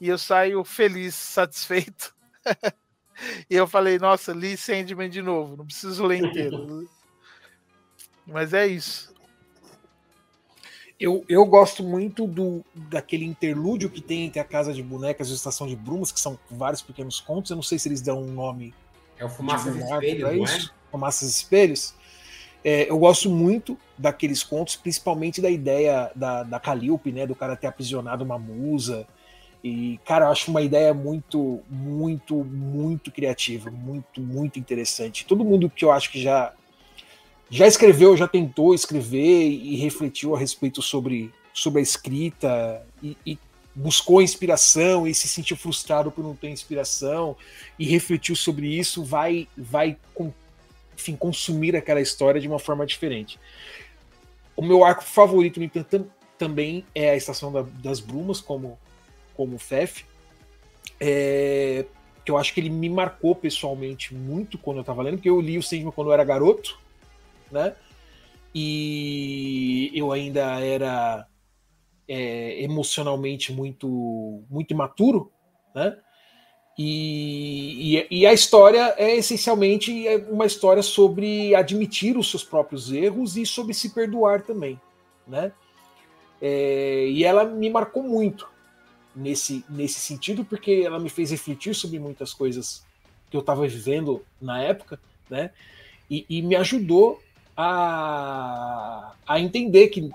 e eu saio feliz, satisfeito. [LAUGHS] e eu falei, nossa, li Sandman de novo, não preciso ler inteiro. Mas é isso. Eu, eu gosto muito do daquele interlúdio que tem entre a Casa de Bonecas e a Estação de Brumas, que são vários pequenos contos. Eu não sei se eles dão um nome É o Fumaça de divulgado Espelhos, não é? isso, Fumaças e Espelhos. É, eu gosto muito daqueles contos, principalmente da ideia da, da Calliope, né? Do cara ter aprisionado uma musa. E, cara, eu acho uma ideia muito, muito, muito criativa, muito, muito interessante. Todo mundo que eu acho que já já escreveu, já tentou escrever e refletiu a respeito sobre, sobre a escrita e, e buscou inspiração e se sentiu frustrado por não ter inspiração e refletiu sobre isso, vai, vai enfim, consumir aquela história de uma forma diferente. O meu arco favorito, no entanto, tam- também é a Estação da- das Brumas, como, como o Fef. É, que eu acho que ele me marcou pessoalmente muito quando eu estava lendo, porque eu li o Sandman quando eu era garoto, né? E eu ainda era é, emocionalmente muito, muito imaturo, né? E, e, e a história é essencialmente uma história sobre admitir os seus próprios erros e sobre se perdoar também, né? É, e ela me marcou muito nesse, nesse sentido, porque ela me fez refletir sobre muitas coisas que eu estava vivendo na época, né? E, e me ajudou a, a entender que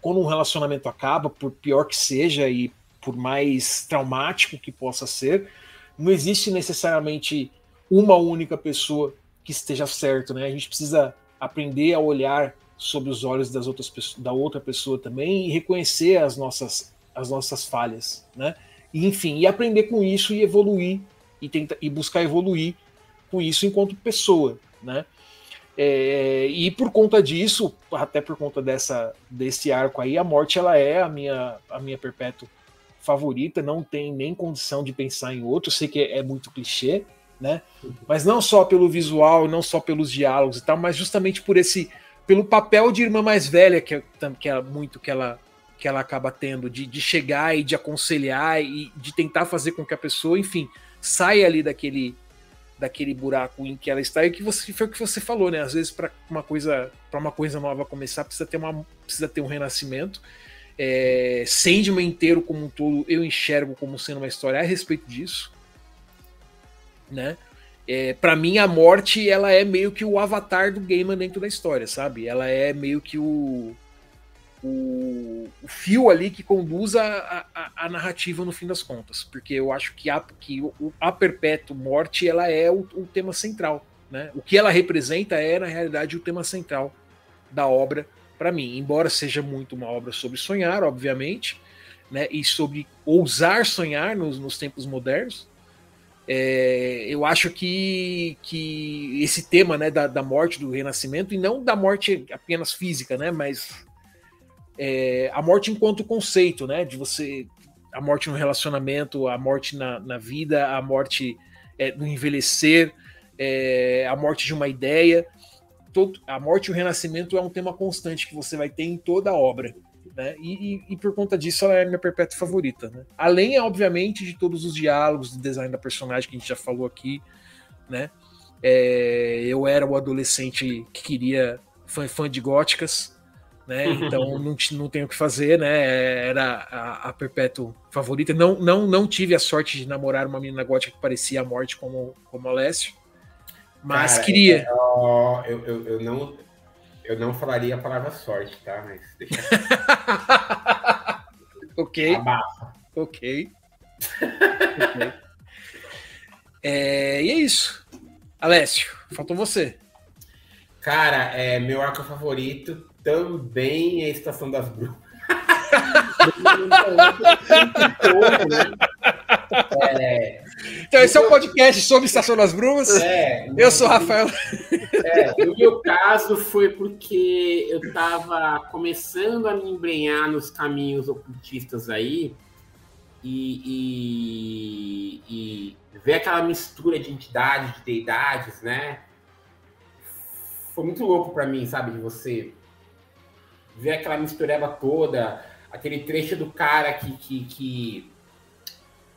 quando um relacionamento acaba, por pior que seja e por mais traumático que possa ser, não existe necessariamente uma única pessoa que esteja certo, né? A gente precisa aprender a olhar sobre os olhos das outras da outra pessoa também e reconhecer as nossas as nossas falhas, né? E, enfim, e aprender com isso e evoluir e tentar e buscar evoluir com isso enquanto pessoa, né? É, e por conta disso, até por conta dessa desse arco aí, a morte ela é a minha a minha perpétua favorita, não tem nem condição de pensar em outro, sei que é, é muito clichê, né? Mas não só pelo visual, não só pelos diálogos e tal, mas justamente por esse pelo papel de irmã mais velha que, que é muito que ela que ela acaba tendo de, de chegar e de aconselhar e de tentar fazer com que a pessoa, enfim, saia ali daquele daquele buraco em que ela está e que você foi o que você falou, né? Às vezes para uma coisa para uma coisa nova começar precisa ter uma precisa ter um renascimento. É, Sandman inteiro como um todo eu enxergo como sendo uma história a respeito disso, né? É, para mim a morte ela é meio que o avatar do Gaiman dentro da história, sabe? Ela é meio que o o, o fio ali que conduz a, a, a, narrativa no fim das contas, porque eu acho que a, que o, a perpétua morte ela é o, o, tema central, né? O que ela representa é na realidade o tema central da obra para mim, embora seja muito uma obra sobre sonhar, obviamente, né? E sobre ousar sonhar nos, nos tempos modernos. É, eu acho que, que esse tema né, da, da morte, do renascimento, e não da morte apenas física, né, mas é, a morte enquanto conceito, né? De você. A morte no relacionamento, a morte na, na vida, a morte é, no envelhecer, é, a morte de uma ideia. Todo, a morte e o renascimento é um tema constante que você vai ter em toda a obra. Né? E, e, e por conta disso ela é minha perpétua favorita. Né? Além, obviamente, de todos os diálogos, do design da personagem que a gente já falou aqui. Né? É, eu era o adolescente que queria fã, fã de góticas né? [LAUGHS] Então não, não tenho o que fazer, né? Era a, a perpétua favorita. Não, não, não tive a sorte de namorar uma menina gótica que parecia a morte como, como Alessio. Mas Cara, queria. Eu, eu, eu, não, eu não falaria a palavra sorte, tá? Mas deixa. [LAUGHS] ok. Abafa. Ok. okay. [LAUGHS] É, e é isso. Alessio, faltou você. Cara, é, meu arco favorito também é a Estação das Brumas. é, então, esse é um podcast sobre Estação das Brumas. É, eu sou o Rafael. É, o meu caso foi porque eu estava começando a me embrenhar nos caminhos ocultistas aí. E, e, e ver aquela mistura de entidades, de deidades, né? Foi muito louco para mim, sabe? De você ver aquela mistureba toda, aquele trecho do cara que, que, que,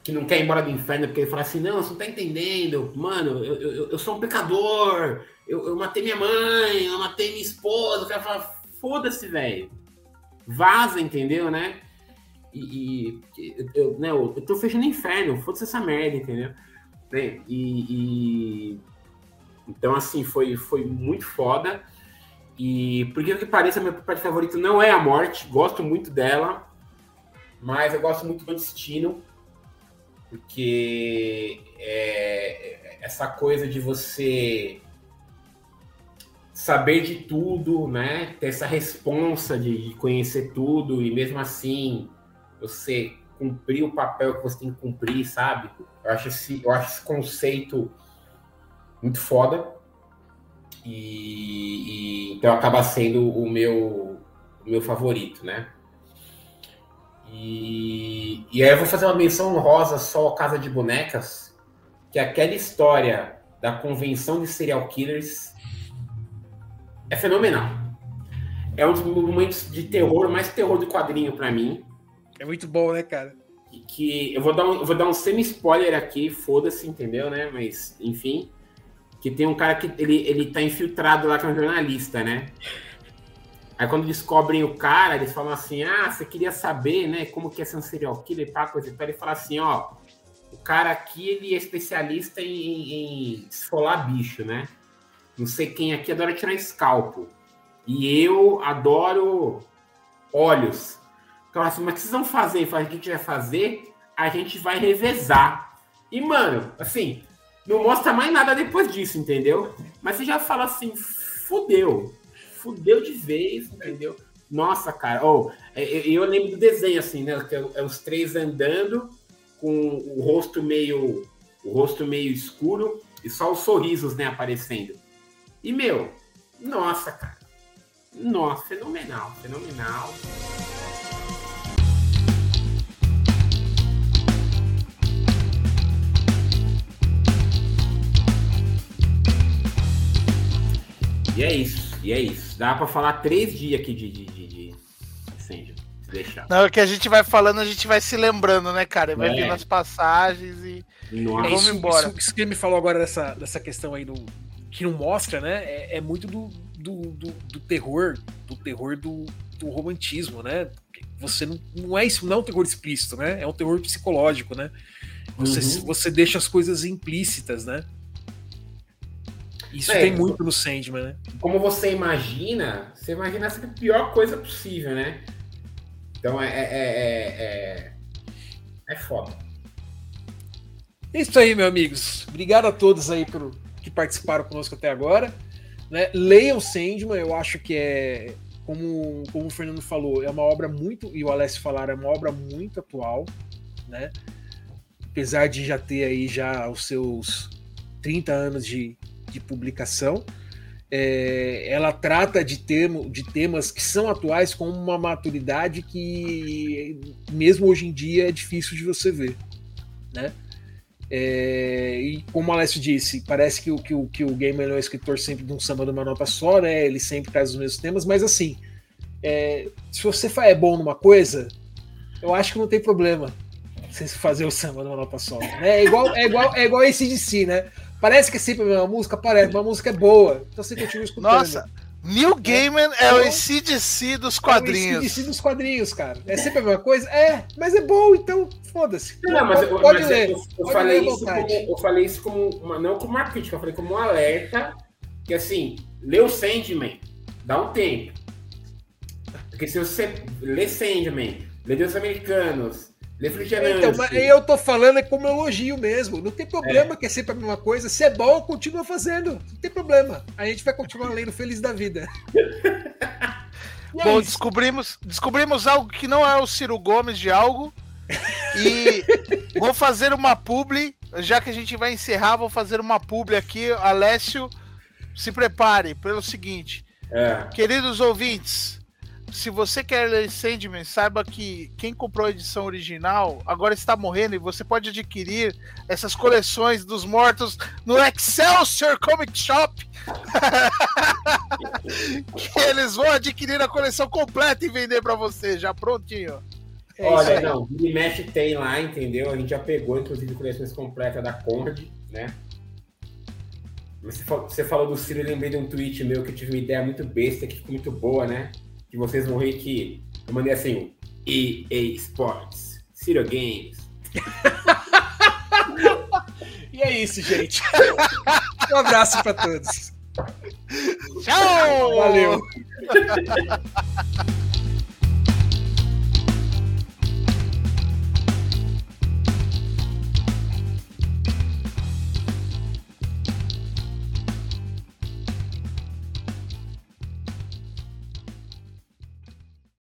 que não quer ir embora do inferno porque ele fala assim: não, você não tá entendendo, mano, eu, eu, eu sou um pecador, eu, eu matei minha mãe, eu matei minha esposa. O cara fala: foda-se, velho. Vaza, entendeu, né? E, e eu, né, eu, eu tô fechando inferno, foda-se essa merda, entendeu? E, e, então, assim, foi, foi muito foda. E por que que pareça, meu parte favorito não é a morte, gosto muito dela, mas eu gosto muito do destino, porque é, essa coisa de você saber de tudo, né? Ter essa responsa de, de conhecer tudo e mesmo assim você cumprir o papel que você tem que cumprir, sabe? Eu acho esse, eu acho esse conceito muito foda. E, e então acaba sendo o meu, o meu favorito, né? E, e aí eu vou fazer uma menção honrosa só ao Casa de Bonecas, que é aquela história da convenção de serial killers é fenomenal. É um dos momentos de terror, mais terror do quadrinho para mim. É muito bom, né, cara? Que, que eu vou dar um, eu vou dar um semi-spoiler aqui, foda-se, entendeu, né? Mas, enfim. Que tem um cara que ele, ele tá infiltrado lá com um jornalista, né? Aí quando descobrem o cara, eles falam assim: ah, você queria saber, né, como que é ser um serial killer e pá, coisa e tal. Ele fala assim: ó, o cara aqui ele é especialista em, em esfolar bicho, né? Não sei quem aqui adora tirar escalpo. E eu adoro olhos. Então, assim, mas o que vocês vão fazer? Fala, o que a gente vai fazer? A gente vai revezar. E, mano, assim, não mostra mais nada depois disso, entendeu? Mas você já fala assim, fudeu. Fudeu de vez, entendeu? Nossa, cara. Oh, eu lembro do desenho, assim, né? Que é os três andando com o rosto meio. O rosto meio escuro e só os sorrisos, né, aparecendo. E, meu, nossa, cara. Nossa, fenomenal, fenomenal. E é isso, e é isso. Dá pra falar três dias aqui de, de, de, de incêndio, se deixar. Não, que a gente vai falando, a gente vai se lembrando, né, cara? Vai É. vendo as passagens e. Nossa. Vamos isso, embora. Isso, isso que ele me falou agora dessa, dessa questão aí do que não mostra, né? É, é muito do, do, do, do terror, do terror do, do romantismo, né? Você não, não é isso, não é um terror explícito, né? É um terror psicológico, né? Você, Uhum. você deixa as coisas implícitas, né? Isso É, tem muito no Sandman, né? como você imagina, você imagina essa pior coisa possível, né? Então é. É, é, é, é foda. É isso aí, meus amigos. Obrigado a todos aí por, que participaram conosco até agora. Né? Leiam Sandman, eu acho que é, como, como o Fernando falou, é uma obra muito, e o Alessio falaram, é uma obra muito atual, né? Apesar de já ter aí já os seus 30 anos de, de publicação. É, ela trata de, termo, de temas que são atuais com uma maturidade que mesmo hoje em dia é difícil de você ver, né? É, e como o Alessio disse, parece que o, que, o, que o Gamer é escritor sempre de um samba de uma nota só, né? Ele sempre traz os mesmos temas, mas assim, é, se você é bom numa coisa, eu acho que não tem problema você fazer o samba numa nota só. Né? É igual, é igual, é igual esse de si, né? Parece que é sempre a mesma música, parece, mas a música é boa. Então você continua escutando. Nossa, Neil Gaiman é o ACDC dos É o quadrinhos. AC/DC dos quadrinhos, cara. É sempre a mesma coisa? É, mas é bom, então foda-se. Não, mas, eu, pode mas ler. eu, eu pode falei ler isso como, eu falei isso como uma, não como uma crítica, eu falei como um alerta que assim, lê o Sandman, dá um tempo. Porque se você lê Sandman, lê Deus Americanos, Fluminense, Então, mas eu tô falando é como elogio mesmo. Não tem problema que é sempre a mesma coisa. Se é bom, continua fazendo. Não tem problema. A gente vai continuar lendo feliz da vida. [LAUGHS] É Bom, descobrimos, descobrimos algo que não é o Ciro Gomes de algo. E [LAUGHS] vou fazer uma publi, já que a gente vai encerrar, vou fazer uma publi aqui. Alessio, se prepare pelo seguinte, É. queridos ouvintes, se você quer ler Sandman, saiba que quem comprou a edição original agora está morrendo e você pode adquirir essas coleções dos mortos no Excelsior Comic Shop. [LAUGHS] que eles vão adquirir a coleção completa e vender para você, já prontinho. É Olha, não, Billy Mesh tem lá, entendeu? A gente já pegou, inclusive, coleções completas da Conrad, né? Você falou, você falou do Ciro, eu lembrei de um tweet meu que eu tive uma ideia muito besta, que ficou muito boa, né? Que vocês vão rir que eu mandei assim, EA Sports, Ciro Games. [LAUGHS] E é isso, gente. Um abraço pra todos. Tchau! Valeu. [LAUGHS]